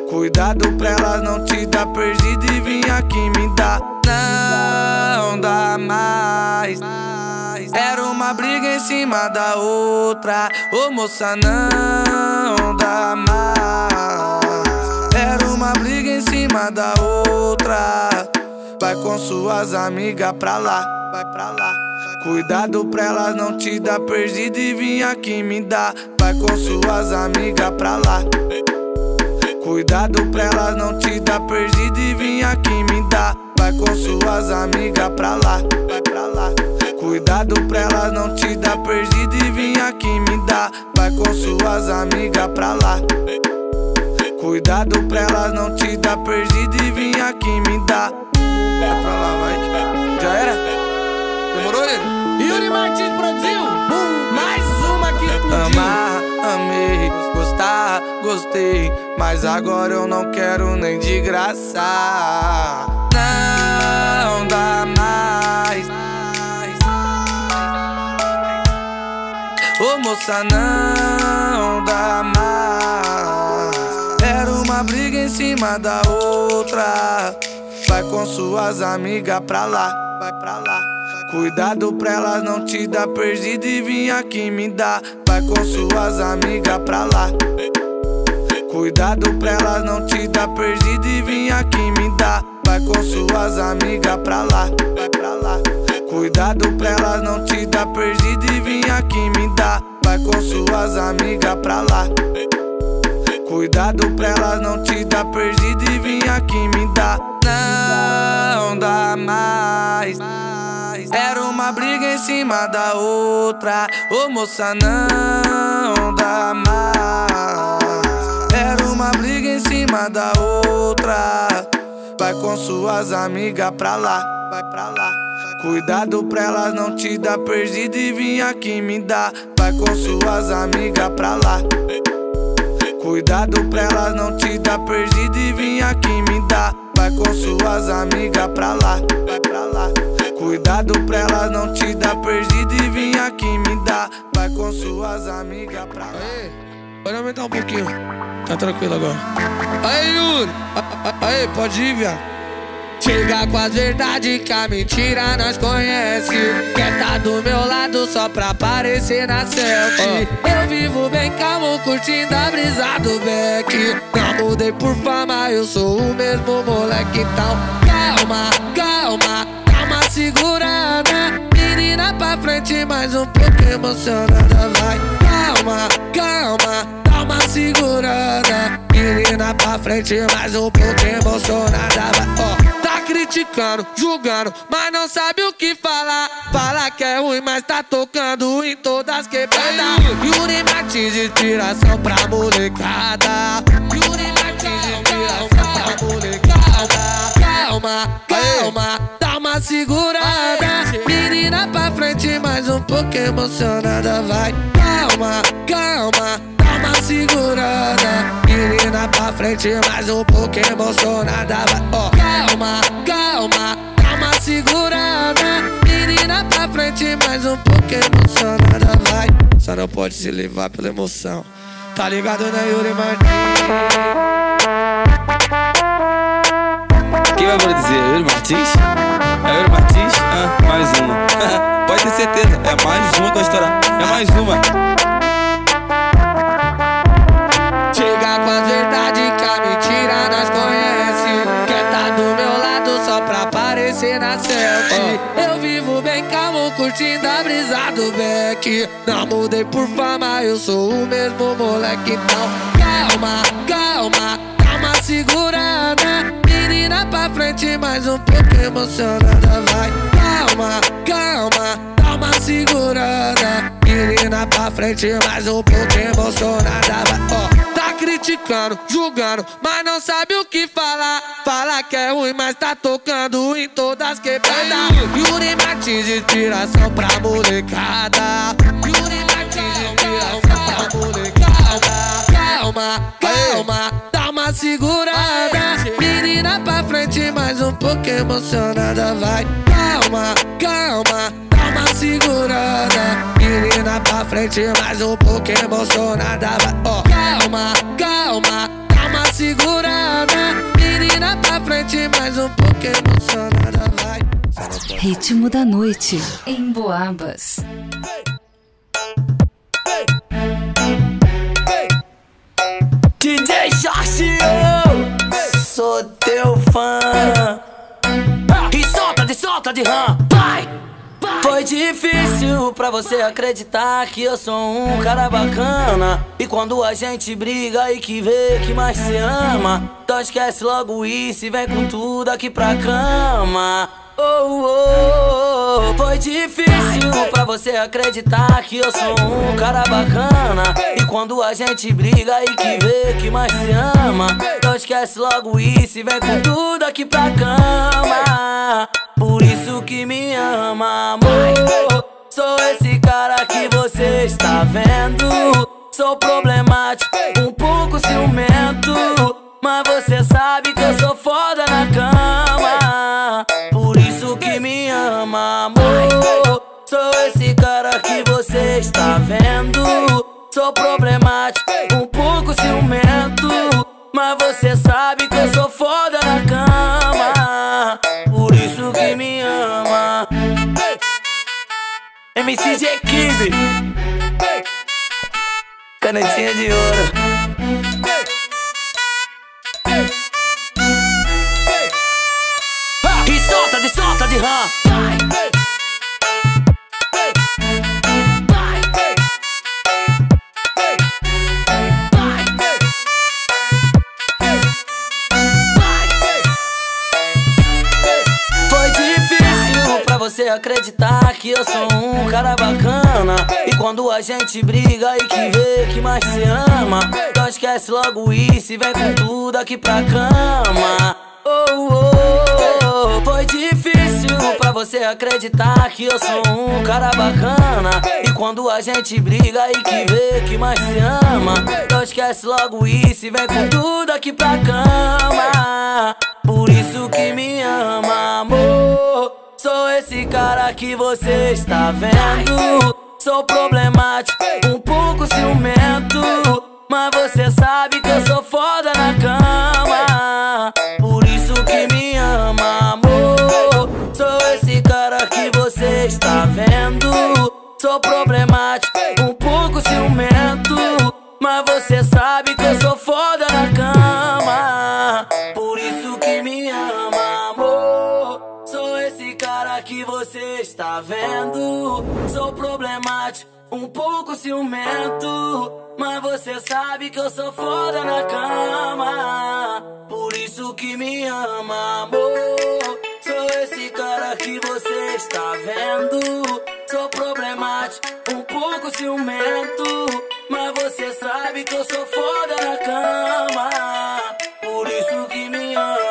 Cuidado pra elas não te dar perdido e vir aqui me dar. Não dá mais. Era uma briga em cima da outra. Ô moça, não dá mais. Era uma briga em cima da outra. Vai com suas amigas pra lá, vai pra lá. Cuidado pra elas não te dar perdido e vir aqui me dar. Vai com suas amigas pra lá. Cuidado pra elas não te dar perdido e vir aqui me dar. Vai com suas amigas pra lá, vai pra lá. Cuidado pra elas não te dar perdido e vir aqui me dar. Vai com suas amigas pra lá. Cuidado pra elas não te dar perdido e vir aqui me dar. Vai pra lá, vai. Já era? Demorou ele? Yuri Martins produziu mais uma que explodiu. Amar, amei, gostar, gostei. Mas agora eu não quero nem de graça. Ô moça, não dá mais. em cima da outra. Vai com suas amigas pra lá, vai pra lá. Cuidado pra elas não te dar perdido e vir aqui me dar. Vai com suas amigas pra lá. Cuidado pra elas não te dar perdido e vir aqui me dar. Vai com suas amigas pra lá, vai pra lá. Cuidado pra elas não te dar perdido e vir aqui me dar. Vai com suas amigas pra lá. Cuidado pra elas não te dar perdido e vir aqui me dar. Não dá mais. Era uma briga em cima da outra. Ô moça, não dá mais. Era uma briga em cima da outra. Vai com suas amigas pra lá, vai pra lá. Cuidado pra elas não te dar perdido e vir aqui me dar. Vai com suas amigas pra lá. Cuidado pra elas não te dar perdido e vir aqui me dar. Vai com suas amigas pra lá, pra lá. Cuidado pra elas não te dar perdido e vir aqui me dar. Vai com suas amigas pra lá. Pode aumentar um pouquinho. Tá tranquilo agora. Aí, Yuri. A- a- Aí, pode ir, viado. Chega com as verdades que a mentira nós conhece. Quer tá do meu lado só pra aparecer na selfie. Eu vivo bem calmo, curtindo a brisa do Beck. Não mudei por fama, eu sou o mesmo moleque. Então, calma, calma, uma segurada. Menina pra frente, mais um pouco emocionada. Vai, calma, calma, uma segurada. Menina pra frente, mais um pouco emocionada. Vai, ó, tá criticando, julgando, mas não sabe o que falar. Fala que é ruim, mas tá tocando em todas quebradas. Yuri Martins, inspiração pra molecada. Yuri Martins, inspiração pra molecada. Calma, calma, dá uma segurada. Menina pra frente, mais um pouco emocionada. Vai, calma, calma, dá uma segurada. Menina pra frente, mais um pouco emocionada. Vai, ó, calma, calma, uma segurada. Menina pra frente, mais um pouco emocionada. Vai, só não pode se levar pela emoção. Tá ligado, né, Yuri Martins? Quem vai produzir? É Yuri Martins? É Yuri Martins? Ah, mais uma. Pode ter certeza, é mais uma que vai estourar. É mais uma. Do Beck. Não mudei por fama, eu sou o mesmo moleque. Então, calma, calma, uma segurada. Menina pra frente, mais um pouco emocionada. Vai, calma, calma, uma segurada. Menina pra frente, mais um pouco emocionada. Vai, ó, tá criticando, julgando, mas não sabe o que falar. Fala que é ruim, mas tá tocando em todas quebradas. Yuri Martins, inspiração pra molecada. Yuri Martins, inspiração pra molecada. Calma, calma, dá uma segurada. Menina pra frente, mais um pouco emocionada. Vai, calma, calma, dá uma segurada. Menina pra frente, mais um pouco emocionada. Vai, ó, calma, calma, dá uma segurada. Menina pra frente, mais um pouco emocionada. Vai. Ritmo da noite em Boabas. DJ Jorge, eu sou teu fã. E solta de solta de ram, vai! Foi difícil pra você acreditar que eu sou um cara bacana. E quando a gente briga e que vê que mais se ama, então esquece logo isso e vem com tudo aqui pra cama. Oh, oh, oh. Foi difícil pra você acreditar que eu sou um cara bacana. E quando a gente briga e que vê que mais se ama, então esquece logo isso e vem com tudo aqui pra cama. Isso que me ama, amor. Sou esse cara que você está vendo. Sou problemático, um pouco ciumento. Mas você sabe que eu sou foda na cama. Por isso que me ama, amor. Sou esse cara que você está vendo. Sou problemático, um pouco ciumento. Mas você sabe que eu sou foda isso que me ama. MCG15 Canetinha de ouro. E solta de solta de rã você acreditar que eu sou um cara bacana? E quando a gente briga e que vê que mais se ama Então esquece logo isso e vem com tudo aqui pra cama. Oh, oh, oh, foi difícil pra você acreditar que eu sou um cara bacana? E quando a gente briga e que vê que mais se ama Então esquece logo isso e vem com tudo aqui pra cama. Por isso que me ama, amor Sou esse cara que você está vendo. Sou problemático, um pouco ciumento. Mas você sabe que eu sou foda na cama. Por isso que me ama, amor. Sou esse cara que você está vendo. Sou problemático, um pouco ciumento. Mas você sabe que eu sou foda na cama está vendo? Sou problemático, um pouco ciumento Mas você sabe que eu sou foda na cama. Por isso que me ama, amor. Sou esse cara que você está vendo. Sou problemático, um pouco ciumento Mas você sabe que eu sou foda na cama. Por isso que me ama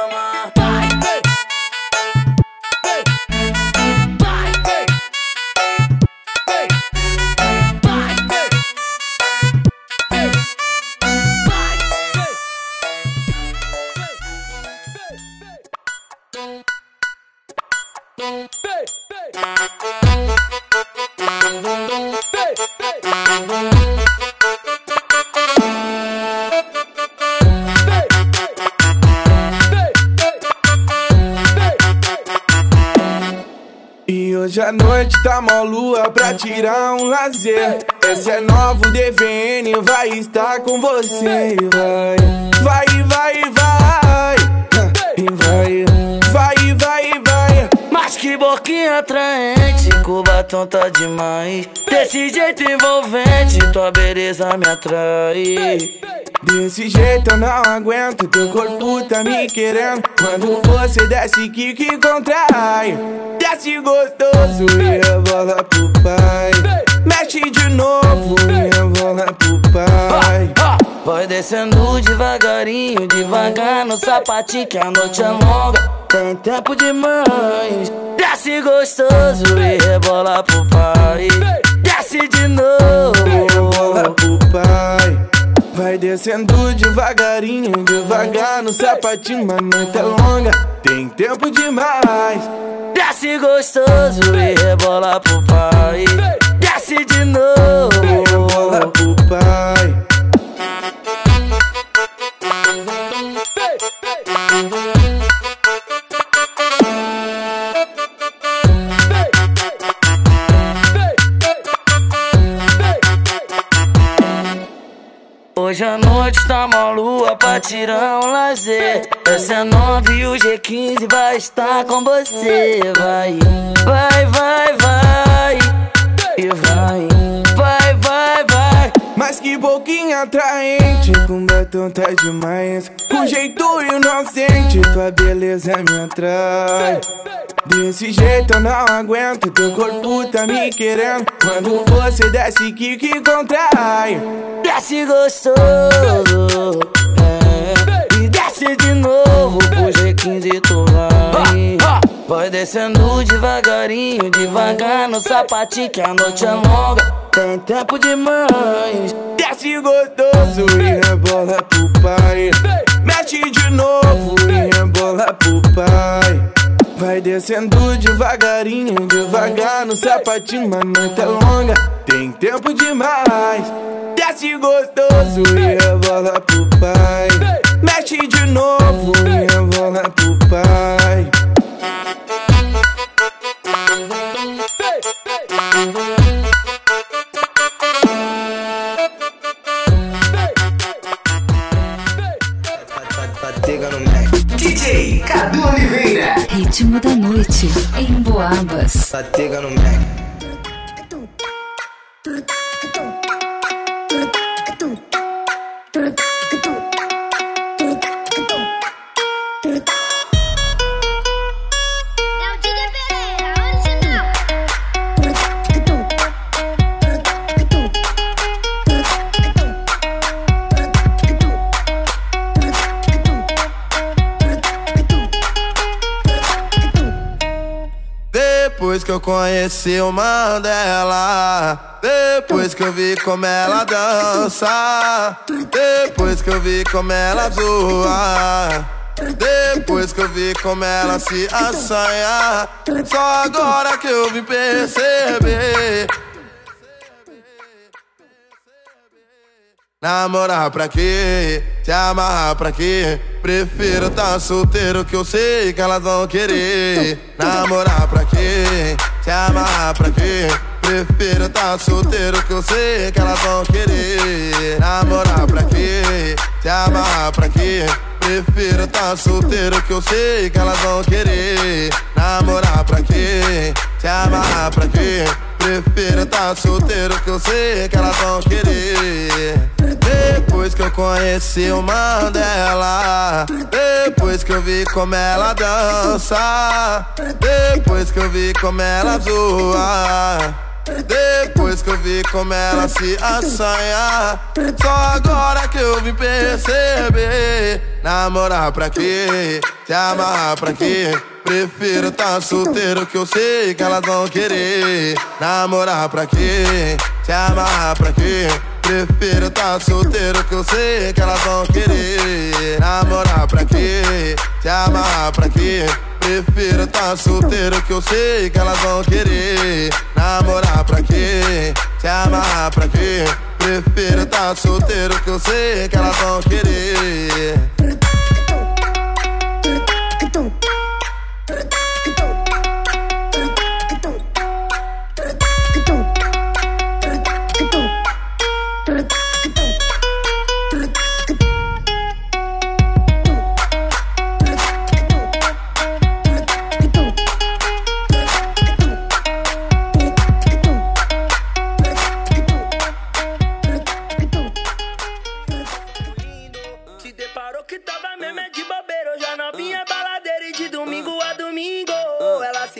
hoje à noite tá mó lua pra tirar um lazer. Esse é novo DVN, vai estar com você Vai, vai, vai, vai atraente, o batom tá demais. Desse jeito envolvente, tua beleza me atrai. Desse jeito eu não aguento, teu corpo tá me querendo. Quando você desce, que que contrai? Desce gostoso e rebola pro pai. Mexe de novo e rebola pro pai Vai descendo devagarinho, devagar no sapatinho que a noite é longa Tem tempo demais Desce gostoso e rebola pro pai Desce de novo rebola pro pai Vai descendo devagarinho, devagar no sapatinho, mas noite é longa, tem tempo demais. Desce gostoso e rebola pro pai. Desce de novo rebola pro pai. Hoje à noite tá uma lua pra tirar um lazer. Essa é nove e o G15 vai estar com você. Vai, vai, vai, vai. E vai Mas que boquinha atraente, com batom tá demais. Com jeito inocente, tua beleza me atrai. Desse jeito eu não aguento, teu corpo tá me querendo. Quando você desce, que que contrai? Desce gostoso é, E desce de novo pro G15 tu vai Vai descendo devagarinho, devagar no sapatinho que a noite é longa. Tem tempo demais. Desce gostoso e rebola pro pai. Mexe de novo e rebola pro pai. Vai descendo devagarinho, devagar no sapatinho, mas noite é longa, tem tempo demais. Desce gostoso e rebola pro pai. Mexe de novo e rebola pro pai. Ritmo da noite em Boabas. Satega no Mac. Depois que eu conheci o Mandela Depois que eu vi como ela dança Depois que eu vi como ela zoa Depois que eu vi como ela se assanha Só agora que eu vim perceber Namorar pra quê? Se amarrar pra quê? Prefiro tá solteiro que eu sei que elas vão querer. Namorar pra quê? Se amarrar pra quê? Prefiro tá solteiro que eu sei que elas vão querer. Namorar pra quê? Se amarrar pra quê? Prefiro tá solteiro que eu sei que elas vão querer. Namorar pra quê? Se amarrar pra quê? Prefiro tá solteiro que eu sei que elas vão querer. Depois que eu conheci o Mandela Depois que eu vi como ela dança Depois que eu vi como ela zoa depois que eu vi como ela se assanha Só agora que eu vim perceber Namorar pra quê? Se amarrar pra quê? Prefiro tá solteiro que eu sei que elas vão querer Namorar pra quê? Se amarrar pra quê? Prefiro tá solteiro que eu sei que elas vão querer Namorar pra quê? Se amarrar pra quê? Prefiro tá solteiro que eu sei que elas vão querer Namorar pra quê? Se amarrar pra quê? Prefiro tá solteiro que eu sei que elas vão querer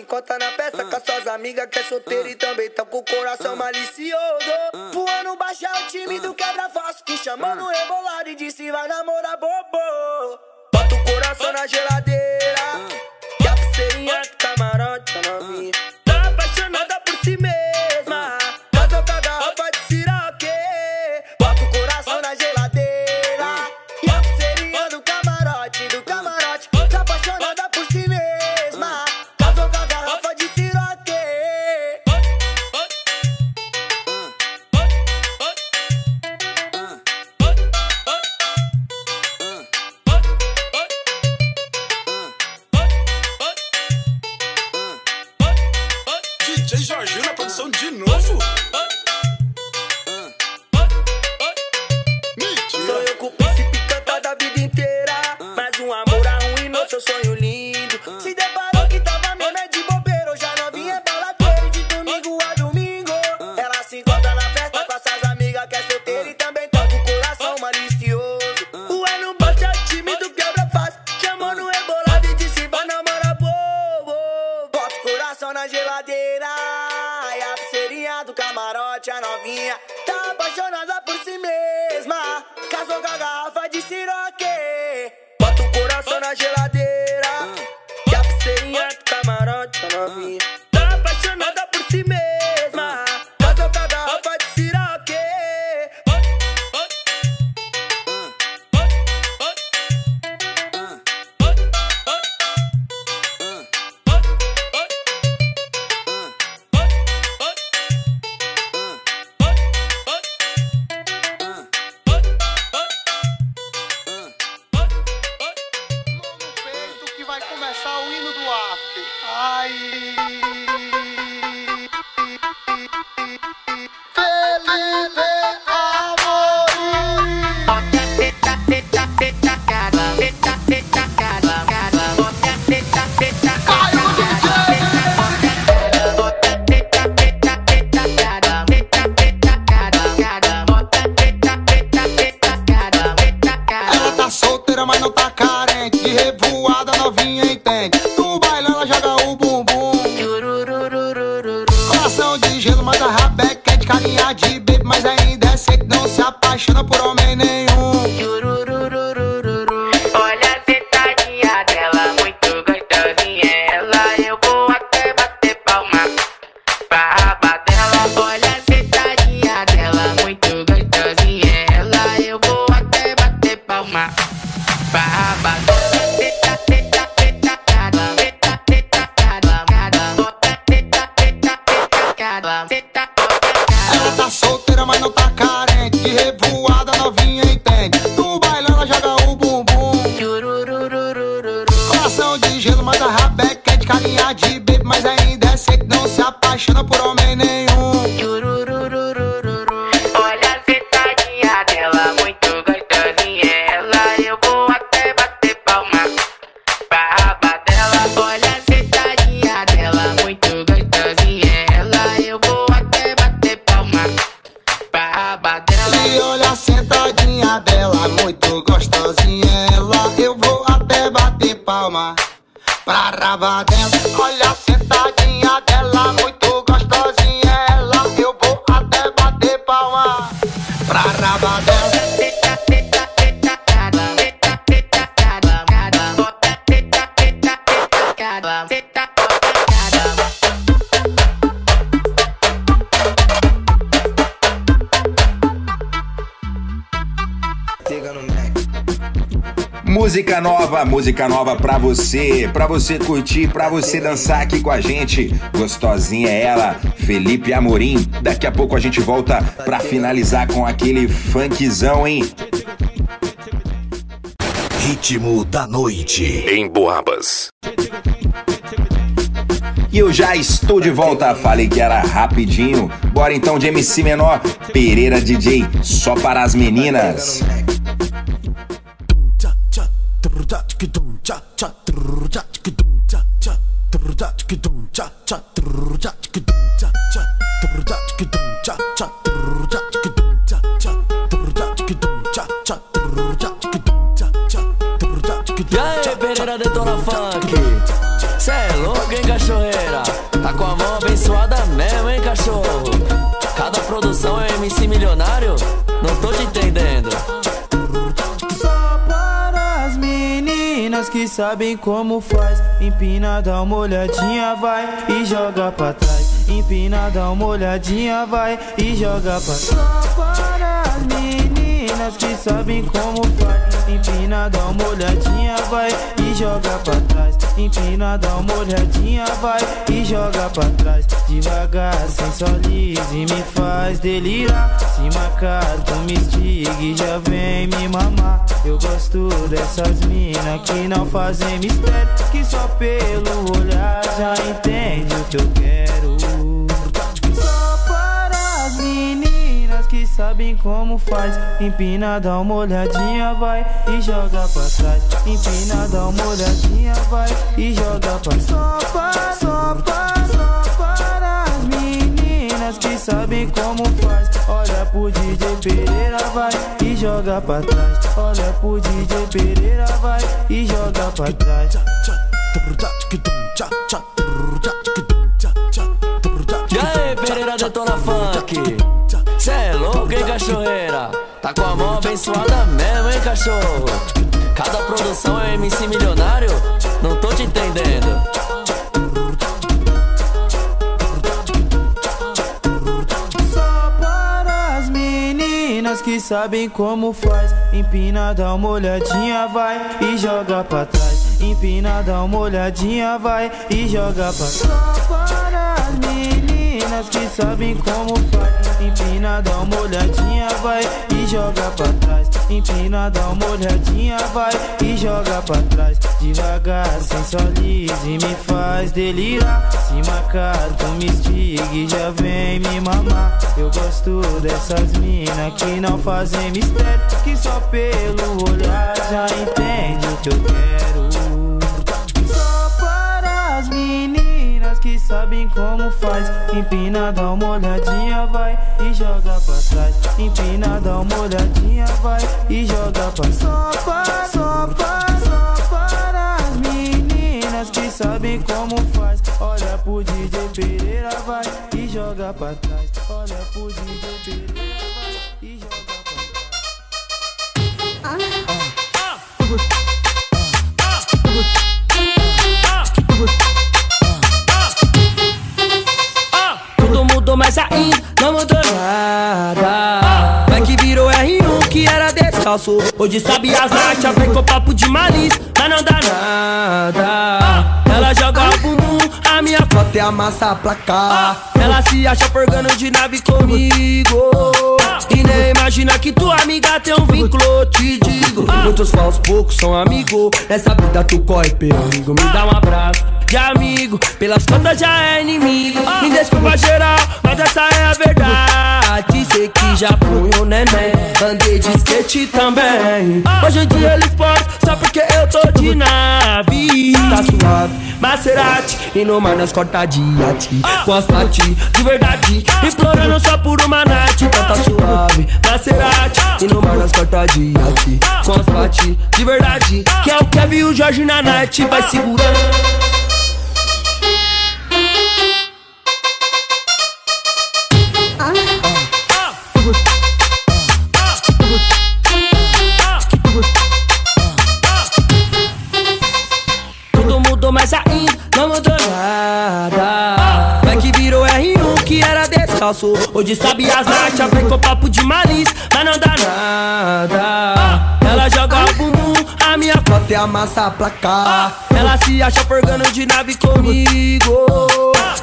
encontra na festa com as suas amigas que é solteira e também tão com o coração malicioso. Voando baixo é o time do quebra-falso que chamou no rebolado e disse vai namorar bobo. Bota o coração na geladeira. E a pulseirinha do camarote, a novinha. Tá apaixonada por si mesma. Música nova pra você, pra você curtir, pra você dançar aqui com a gente. Gostosinha é ela, Felipe Amorim. Daqui a pouco a gente volta pra finalizar com aquele funkzão, hein? Ritmo da noite em Boabas. E eu já estou de volta, falei que era rapidinho. Bora então de MC Menor, Pereira DJ, só para as meninas. Sabem como faz. Empina, dá uma olhadinha, vai e joga pra trás. Empina, dá uma olhadinha, vai e joga pra trás. Só para as meninas que sabem como faz. Empina, dá uma olhadinha, vai e joga pra trás. Empina, dá uma olhadinha, vai e joga pra trás. Devagar, sensualiza e me faz delirar. Se marcar, tu me e já vem me mamar. Eu gosto dessas minas que não fazem mistério. Que só pelo olhar já entende o que eu quero. Sabem como faz. Empina, dá uma olhadinha, vai e joga pra trás. Empina, dá uma olhadinha, vai e joga pra trás. Só para, só para, só para as meninas que sabem como faz. Olha pro DJ Pereira, vai e joga pra trás. Olha pro DJ Pereira, vai e joga pra trás. E aí, Pereira Detona Funk? Cê é louco, hein, cachorreira? Tá com a mão abençoada mesmo, hein, cachorro? Cada produção é MC milionário? Não tô te entendendo. Só para as meninas que sabem como faz. Empina, dá uma olhadinha, vai e joga pra trás. Empina, dá uma olhadinha, vai e joga pra trás. Só para as meninas que sabem como faz. Empina, dá uma olhadinha, vai e joga pra trás. Empina, dá uma olhadinha, vai e joga pra trás. Devagar, sensualiza e me faz delirar. Se marcar, tu me estiga e já vem me mamar. Eu gosto dessas minas que não fazem mistério. Que só pelo olhar já entende o que eu quero. Sabem como faz. Empina, dá uma olhadinha, vai e joga pra trás. Empina, dá uma olhadinha, vai e joga pra trás. Só para, só para, só para as meninas que sabem como faz. Olha pro DJ Pereira, vai e joga pra trás. olha pro DJ Pereira não mudou nada. Vai que virou R1 que era descalço. Hoje sabe as nachas, vem com papo de malícia, mas não dá nada. Ela joga o bumbum, a minha foto é a massa placar. Ela se acha forgando de nave comigo. E nem imagina que tua amiga tem um vínculo, te digo. Muitos falsos, poucos são amigos. Nessa vida tu corre perigo. Me dá um abraço de amigo. Pelas contas já é inimigo. Me desculpa geral, mas essa é a verdade. Sei que já fui um neném. Andei de skate também. Hoje em dia eles podem, só porque eu tô de nave. Tá suave, Maserati. E no mar nós corta de. Com as pati, de verdade. Explorando só por uma night. Então tá suave, Maserati. E no mar nós corta de as pati, de verdade. Que é o Kevin e o Jorge na night. Vai segurando. Hoje sabe as nachas, vem com papo de malícia, mas não dá nada. A minha foto é a massa placar. Ela se acha forgando de nave comigo.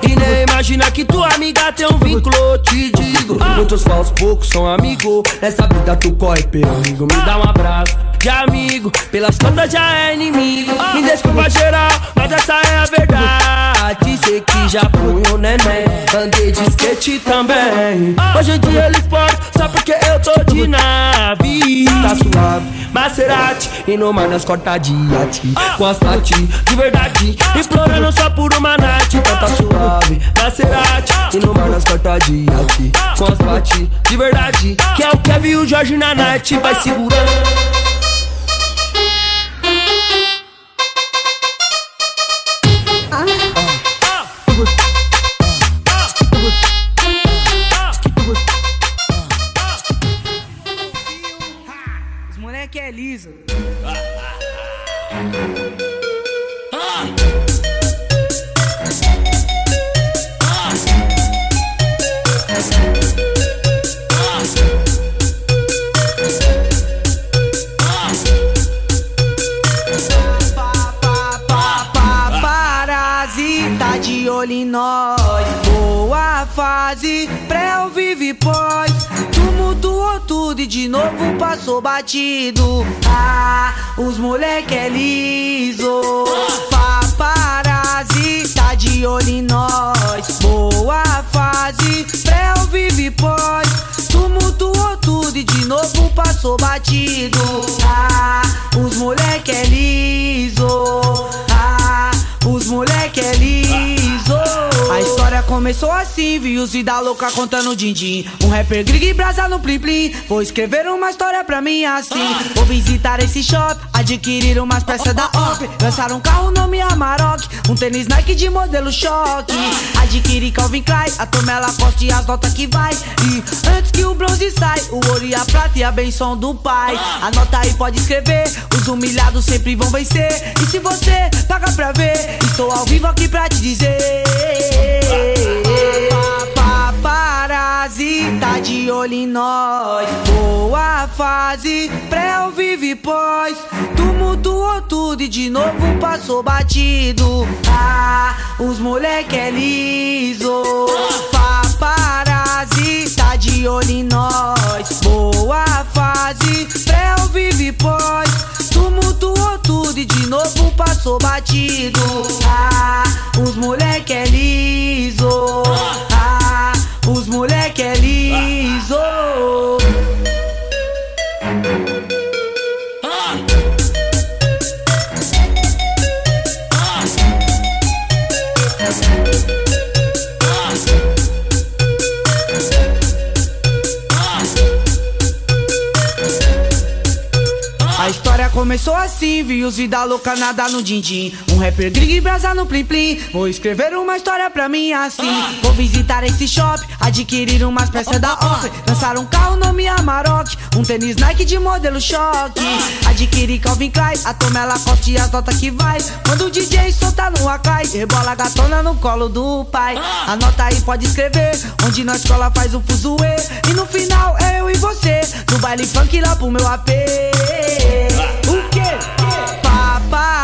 E nem imagina que tua amiga tem um vínculo, te digo. Muitos falsos, poucos são amigos. Nessa vida tu corre perigo. Me dá um abraço de amigo. Pelas contas já é inimigo. Me desculpa geral, mas essa é a verdade. Sei que já fui um neném. Andei de skate também. Hoje em dia eles podem, só porque eu tô de nave. Tá suave, Maserati. E no mar nós corta de ati. Com as pati, de verdade. Explorando só por uma night. Então tá suave, Maserati. E no mar nós corta de ati. Com as pati, de verdade. Que é o Kevin e o Jorge na night. Vai segurando. Moleque é liso. Olho em nós. Tudo e de novo passou batido. Ah, os moleque é liso. Paparazzi tá de olho em nós. Boa fase, pré ou vive pós. Tumultuou tudo e de novo passou batido. Ah, os moleque é liso. Ah, os moleque é liso. A história começou assim, vi os vida louca contando din-din. Um rapper grig e brasa no plim plim. Vou escrever uma história pra mim assim. Vou visitar esse shop, adquirir umas peças da OP. Lançar um carro nome Amarok, um tênis Nike de modelo choque. Adquirir Calvin Klein, a Tomela Costa e as notas que vai. E antes que o bronze sai, o ouro e a prata e a benção do pai. Anota aí, pode escrever. Os humilhados sempre vão vencer. E se você paga pra ver, estou ao vivo aqui pra te dizer. Paparazzi tá de olho em nós. Boa fase, pré ou vive pós. Tumultuou tudo e de novo passou batido. Ah, os moleque é liso. Paparazzi tá de olho em nós. Boa fase, pré ou vive pós. Tumultuou tudo e de novo passou batido. Ah, os moleque é liso. Ah, começou assim, vi os vida louca nada no din-din. Um rapper gringo e brasa no plim plim. Vou escrever uma história pra mim assim. Vou visitar esse shopping, adquirir umas peças da Oakley. Lançar um carro nome Amarok, um tênis Nike de modelo choque. Adquirir Calvin Klein, a Tomé Lacoste e as notas que vai. Quando o DJ solta no Akai, rebola a gatona no colo do pai. Anota aí, pode escrever, onde na escola faz o fuzuê. E no final eu e você, no baile funk lá pro meu AP.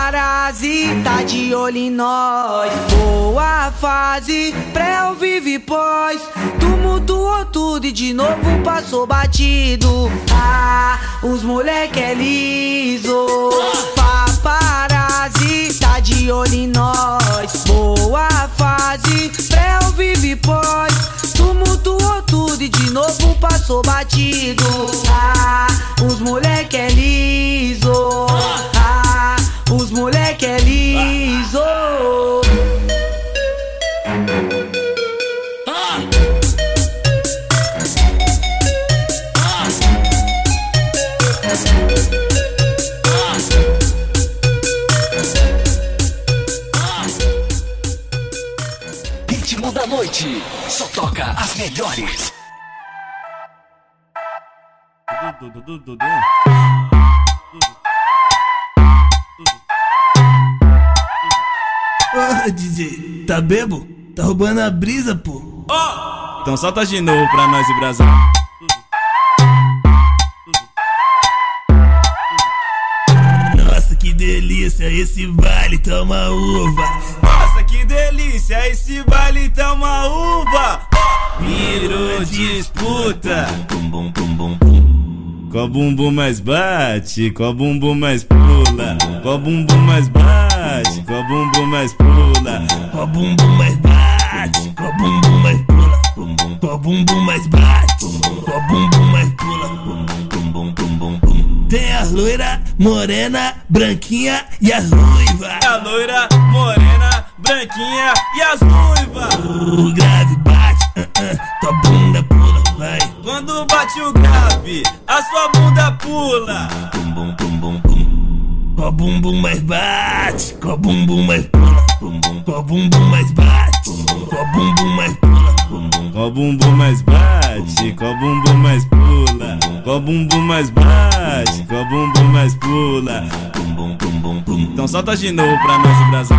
Paparazzi tá de olho em nós. Boa fase, pré ao vive pós. Tumultuou tudo e de novo passou batido. Ah, os moleque é liso. Paparazzi tá de olho em nós. Boa fase, pré ao vive pós. Tumultuou tudo e de novo passou batido. Ah, os moleque é liso. Ah, os moleque é liso. Ritmo da noite. Só toca as melhores. Ô, DJ, tá bebo? Tá roubando a brisa, pô. Então solta de novo pra nós e Brasil. Nossa, que delícia, esse baile toma uva. Delícia, esse baile tá uma uva. Virou disputa. Qual bumbum mais bate, qual bumbum mais pula, qual bumbum mais bate, qual bumbum mais pula, qual bumbum mais bate, qual bumbum mais pula, qual bumbum mais bate, qual bumbum mais pula. Tem a loira, morena, branquinha e as ruiva. A loira, morena, branquinha e as ruivas. O grave bate, uh -uh, tua bunda pula, vai. Quando bate o grave, a sua bunda pula. Qual bumbum mais bate, qual bumbum mais pula, qual bumbum mais bate, qual bumbum mais pula. Qual bumbum mais bate, qual bumbum mais pula, qual bumbum mais bate, qual bumbum mais pula. Então solta de novo pra nós o Brasil.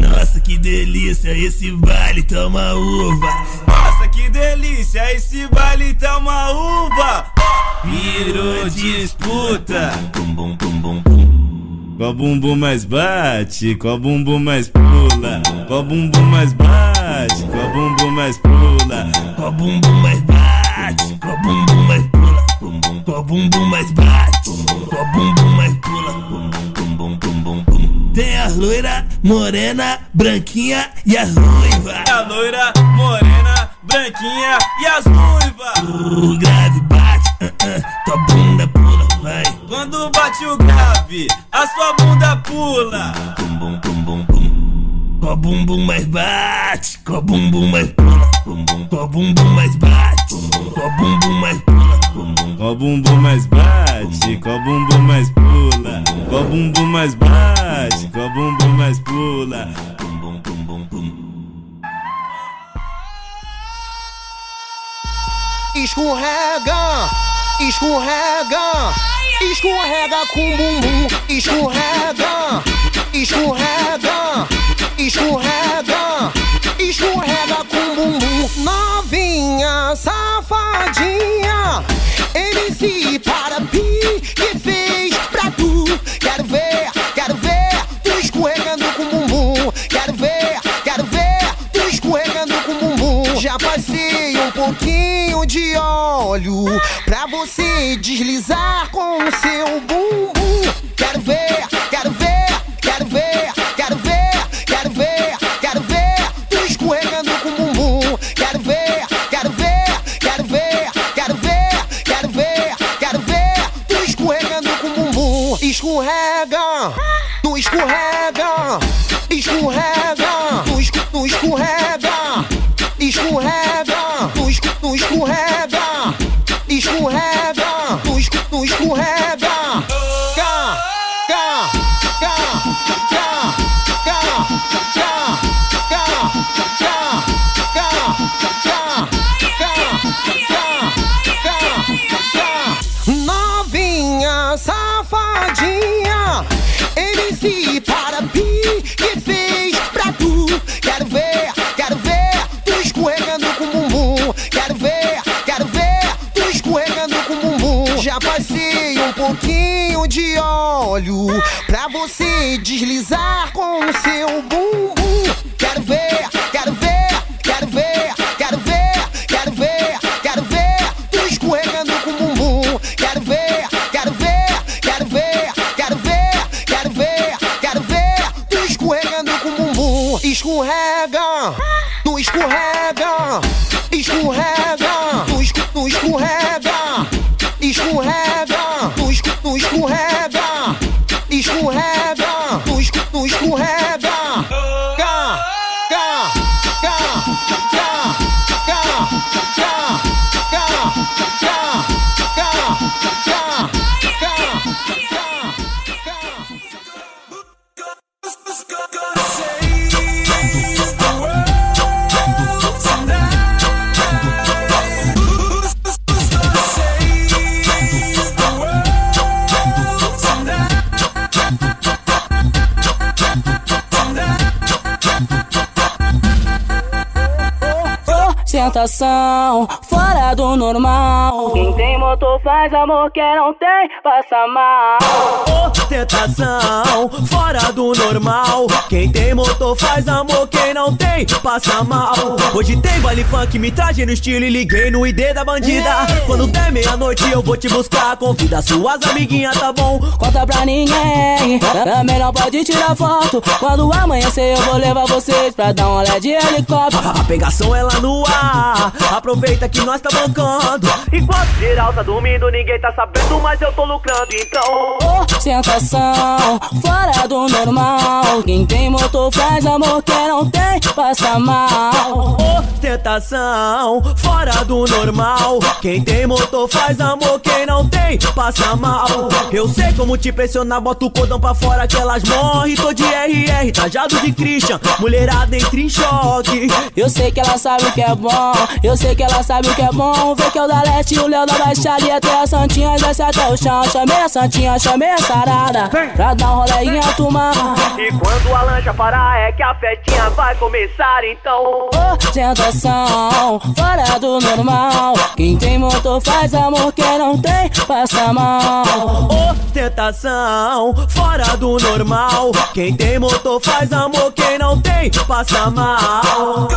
Nossa, que delícia, esse baile toma uva. Nossa, que delícia, esse baile uma uva. Virou disputa. Qual bumbum mais bate, qual bumbum mais pula, qual bumbum mais bate, qual bumbum mais pula, qual bumbum mais bate, qual bumbum mais pula, qual bumbum mais bate, qual bumbum mais pula. Tem a loira, morena, branquinha e as ruiva. A loira, morena, branquinha e as ruivas. O grave bate, Quando bate o grave, a sua bunda pula. Qual bumbum mais bate, qual bumbum mais pula, qual bumbum mais bate, qual bumbum mais pula. Qual bumbum mais bate, qual bumbum mais pula, qual bumbum mais bate, qual bumbum mais pula. Escorrega, escorrega, escorrega com bumbum, escorrega, escorrega, escorrega, escorrega com bumbum. Novinha, safadinha, MC para pi que fez pra tu. Quero ver pouquinho de óleo pra você deslizar com o seu bumbum. Quero ver, quero ver, quero ver, quero ver, quero ver, quero ver tu escorregando com bumbum. Quero ver, quero ver, quero ver, quero ver, quero ver, quero ver tu escorregando com bumbum. Escorrega. no escorrega, escorrega, no escorrega, escorrega, tu escorrega, escorrega, tu, escorrega. Pouquinho de óleo pra você deslizar com o seu bumbum. Quero ver, quero ver, quero ver, quero ver, quero ver, quero ver tu escorregando com o bumbum. Quero ver, quero ver, quero ver, quero ver, quero ver, quero ver tu escorregando com o bumbum. Escorrega, tentação do normal. Quem tem motor faz amor, quem não tem, passa mal. Ostentação, fora do normal. Quem tem motor faz amor, quem não tem, passa mal. Hoje tem baile funk, me traje no estilo e liguei no ID da bandida. Quando der meia-noite eu vou te buscar. Convida suas amiguinhas, tá bom? Conta pra ninguém, também não pode tirar foto. Quando amanhecer eu vou levar vocês pra dar um olhada de helicóptero. A pegação é lá no ar. Aproveita que nós tá bancando. Enquanto geral tá dormindo, ninguém tá sabendo, mas eu tô lucrando, então. Ostentação, fora do normal. Quem tem motor faz amor, quem não tem, passa mal. Ostentação, fora do normal. Quem tem motor faz amor, quem não tem, passa mal. Eu sei como te pressionar, bota o cordão pra fora que elas morrem. Tô de RR, tajado de Christian. Mulherada entra em choque. Eu sei que ela sabe o que é bom, eu sei que ela sabe o que é bom. Vê que é o da Leste e o Léo da Baixada e até a Santinha desce até o chão. Chamei a Santinha, chamei a Sarada, pra dar um rolê em alto mar. E quando a lancha parar, é que a festinha vai começar, então. Ostentação, fora do normal. Quem tem motor faz amor, quem não tem, passa mal. Ostentação, fora do normal. Quem tem motor faz amor, quem não tem, passa mal.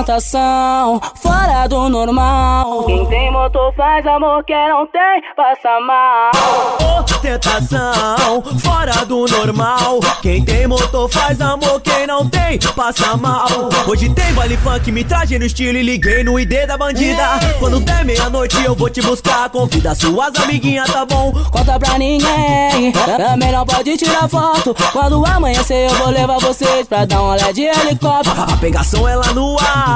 Ostentação, fora do normal. Quem tem motor faz amor, quem não tem, passa mal. Ostentação, fora do normal. Quem tem motor faz amor, quem não tem, passa mal. Hoje tem baile funk, me traje no estilo e liguei no ID da bandida. Quando der meia-noite eu vou te buscar. Convida suas amiguinhas, tá bom? Conta pra ninguém, também não pode tirar foto. Quando amanhecer eu vou levar vocês pra dar um olhada de helicóptero. A pegação é lá no ar.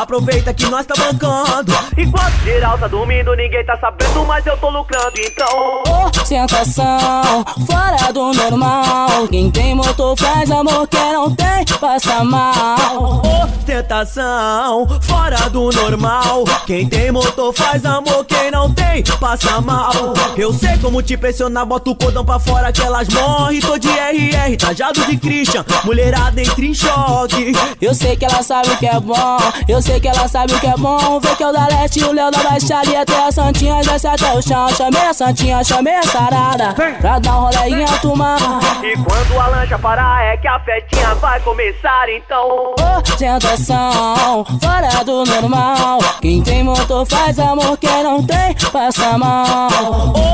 Aproveita que nós tá bancando. Enquanto geral tá dormindo, ninguém tá sabendo, mas eu tô lucrando, então. Ostentação, fora do normal. Quem tem motor faz amor, quem não tem, passa mal. Ostentação, fora do normal. Quem tem motor faz amor, quem não tem, passa mal. Eu sei como te pressionar, bota o cordão pra fora que elas morrem. Tô de RR, tajado de Christian. Mulherada entra em choque. Eu sei que ela sabe o que é bom, eu sei que ela sabe o que é bom. Vê que é o da Leste e o Léo da Baixada e até a Santinha desce até o chão. Chamei a Santinha, chamei a Sarada, pra dar um alto mar. E quando a lancha parar, é que a festinha vai começar, então. Ostentação, tentação, fora do normal. Quem tem motor faz amor, quem não tem, passa mal.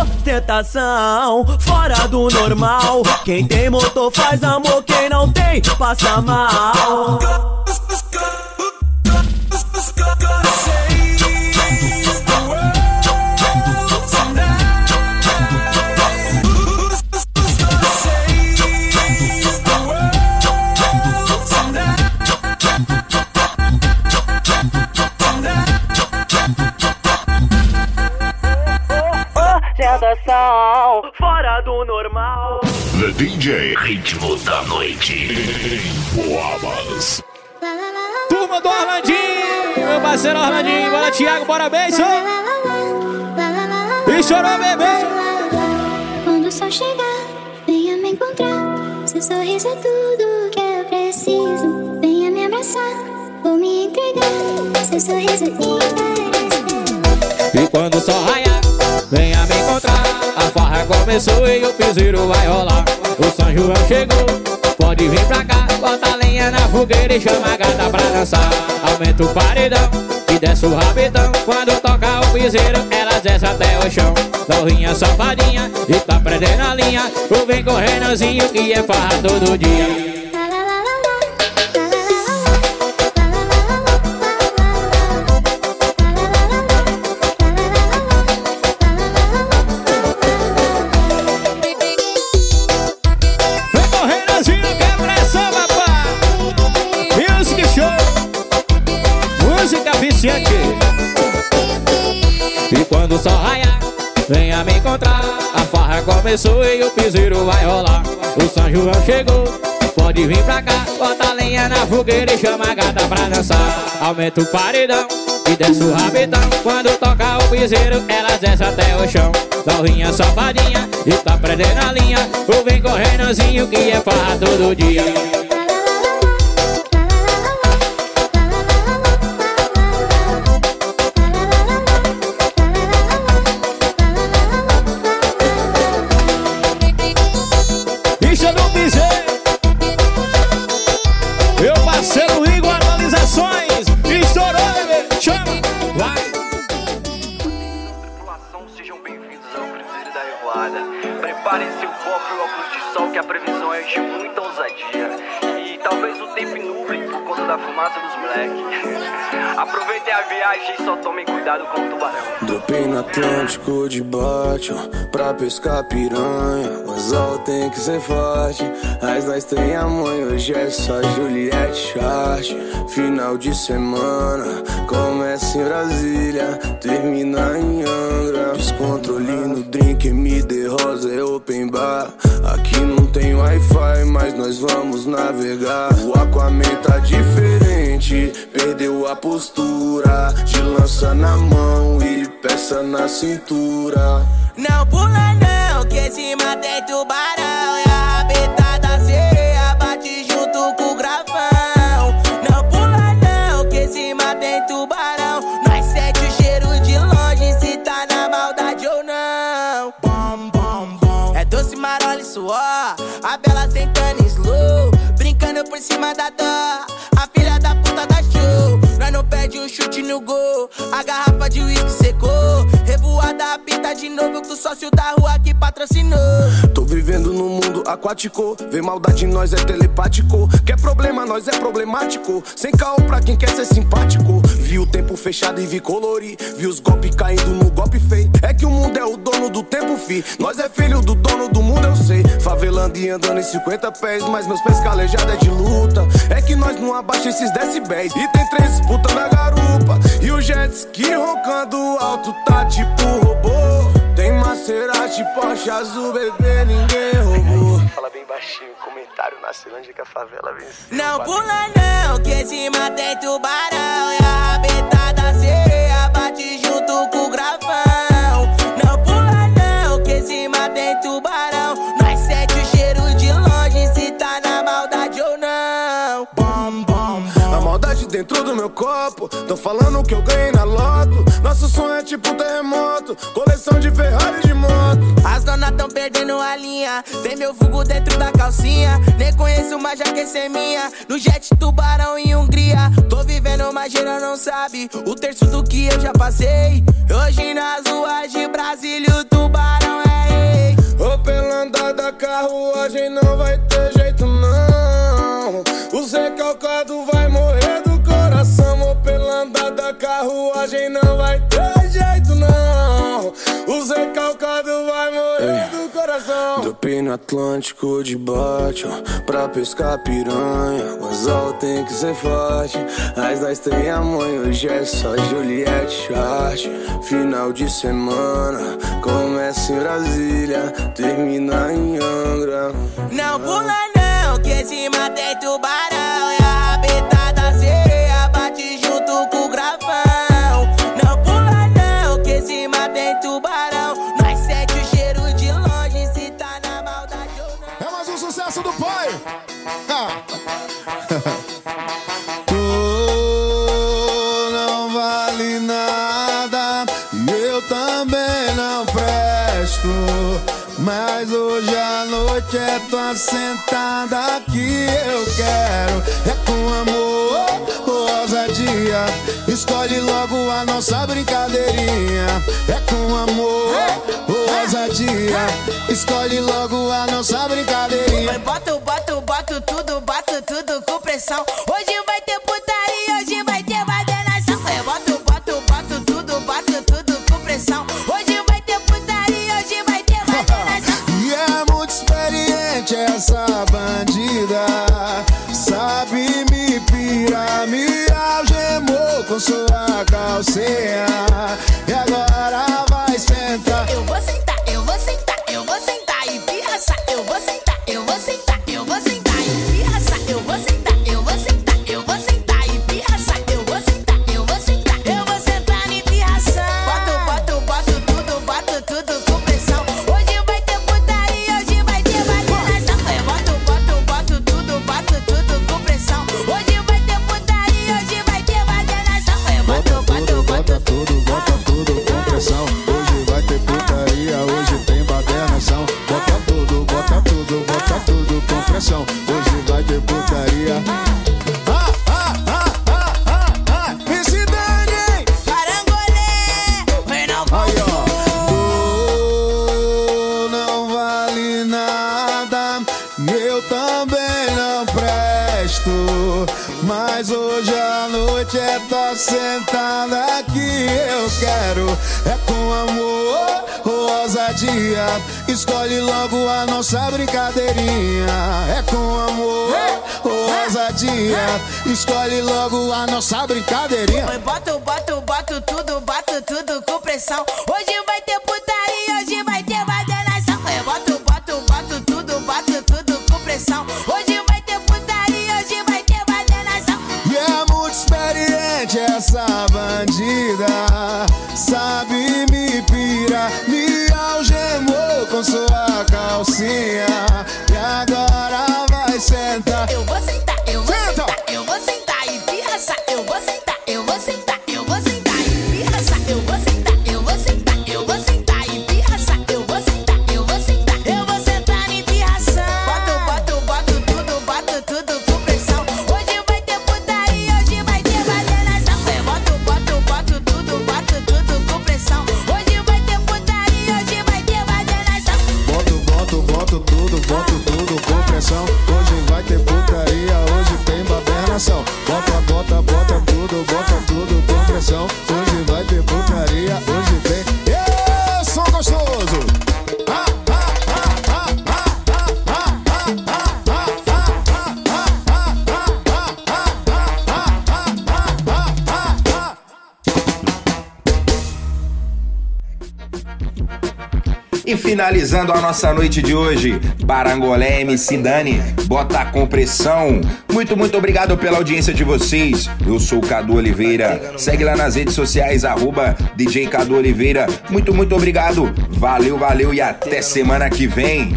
Ostentação, fora do normal. Quem tem motor faz amor, quem não tem, passa mal. Ostentação, fora do normal. The DJ Ritmo da Noite em Boabas. Turma do Orlandinho, meu parceiro Orlandinho. Bora, Thiago, bora, beijo. E chorou, bebê. Quando o sol chegar, venha me encontrar. Seu sorriso é tudo que eu preciso. Venha me abraçar, vou me entregar. Seu sorriso é E quando o sol raiar, venha me encontrar. Farra começou e o piseiro vai rolar. O São João chegou, pode vir pra cá. Bota lenha na fogueira e chama a gata pra dançar. Aumenta o paredão e desce o rabetão. Quando toca o piseiro, elas descem até o chão. Dorrinha safadinha e tá prendendo a linha. O vem correndozinho que é farra todo dia. Venha me encontrar. A farra começou e o piseiro vai rolar. O São João chegou, pode vir pra cá. Bota a lenha na fogueira e chama a gata pra dançar. Aumenta o paredão e desce o rabetão. Quando toca o piseiro, elas descem até o chão. Dorrinha safadinha e tá prendendo a linha. O vem correndozinho que é farra todo dia. Moleques. Aproveitem a viagem e só tomem cuidado com o tubarão. Dropei no Atlântico de bote pra pescar piranha. O anzol tem que ser forte, mas nós tem a mãe. Hoje é só Juliette Chart. Final de semana, começa em Brasília, termina em Angra. Descontrole no drink, MD Rosa é open bar. Aqui não Wi-Fi, mas nós vamos navegar. O Aquaman tá diferente, perdeu a postura. De lança na mão e peça na cintura. Não pula não, que esse mar tem tubarão cima da dor. A filha da puta da show Nós não perde um chute no gol. A garrafa de uísque secou Revoada apita de novo com o sócio da rua que patrocinou Tô vivendo num mundo aquático. Vê maldade em nós é telepático. Quer problema, nós é problemático. Sem caô pra quem quer ser simpático. Vi o tempo fechado e vi colorir. Vi os golpes caindo no golpe feio. É que o mundo é o dono do tempo, fi. Nós é filho do dono do mundo, eu sei. Favelando e andando em 50 pés. Mas meus pés calejados é de luta. É que nós não abaixa esses decibéis. E tem três disputas na garupa. E o jet ski roncando alto tá tipo robô. Tem Maserati, Porsche azul, bebê, ninguém roubou. Fala bem baixinho, comentário na Ceilândia que a favela venceu. Não pula não, que esse mar tem tubarão E a rabetada sereia bate junto com o gravão Não pula não, que esse mar tem tubarão Nós sente o cheiro de longe se tá na maldade ou não Bom, bom, A maldade dentro do meu copo. Tô falando que eu ganhei na tipo terremoto. Coleção de Ferrari de moto. As donas tão perdendo a linha. Tem meu vulgo dentro da calcinha. Nem conheço, mas já quer ser minha. No jet, tubarão em Hungria. Tô vivendo, mas geral não sabe. O terço do que eu já passei. Hoje nas ruas de Brasília, o tubarão é rei. Ô, pela andada, carruagem não vai ter jeito, não. Os recalcados é Topei no Atlântico de bote, ó, pra pescar piranha. O anzol tem que ser forte, as da estreia mãe, hoje é só Juliette Chart. Final de semana, começa em Brasília, termina em Angra. Não pula não, que se matei é tu vai. sentada que eu quero. É com amor ou ousadia. Escolhe logo a nossa brincadeirinha. É com amor ou ousadia. Escolhe logo a nossa brincadeirinha. Boto, boto, boto tudo, boto tudo com pressão. Hoje yeah. Finalizando a nossa noite de hoje, Barangolé MC Dani, bota a compressão. Muito, muito obrigado pela audiência de vocês. Eu sou o Cadu Oliveira. Segue lá nas redes sociais, arroba DJ Cadu Oliveira. Muito, muito obrigado. Valeu, valeu e até semana que vem.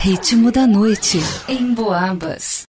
Ritmo da noite em Boabas.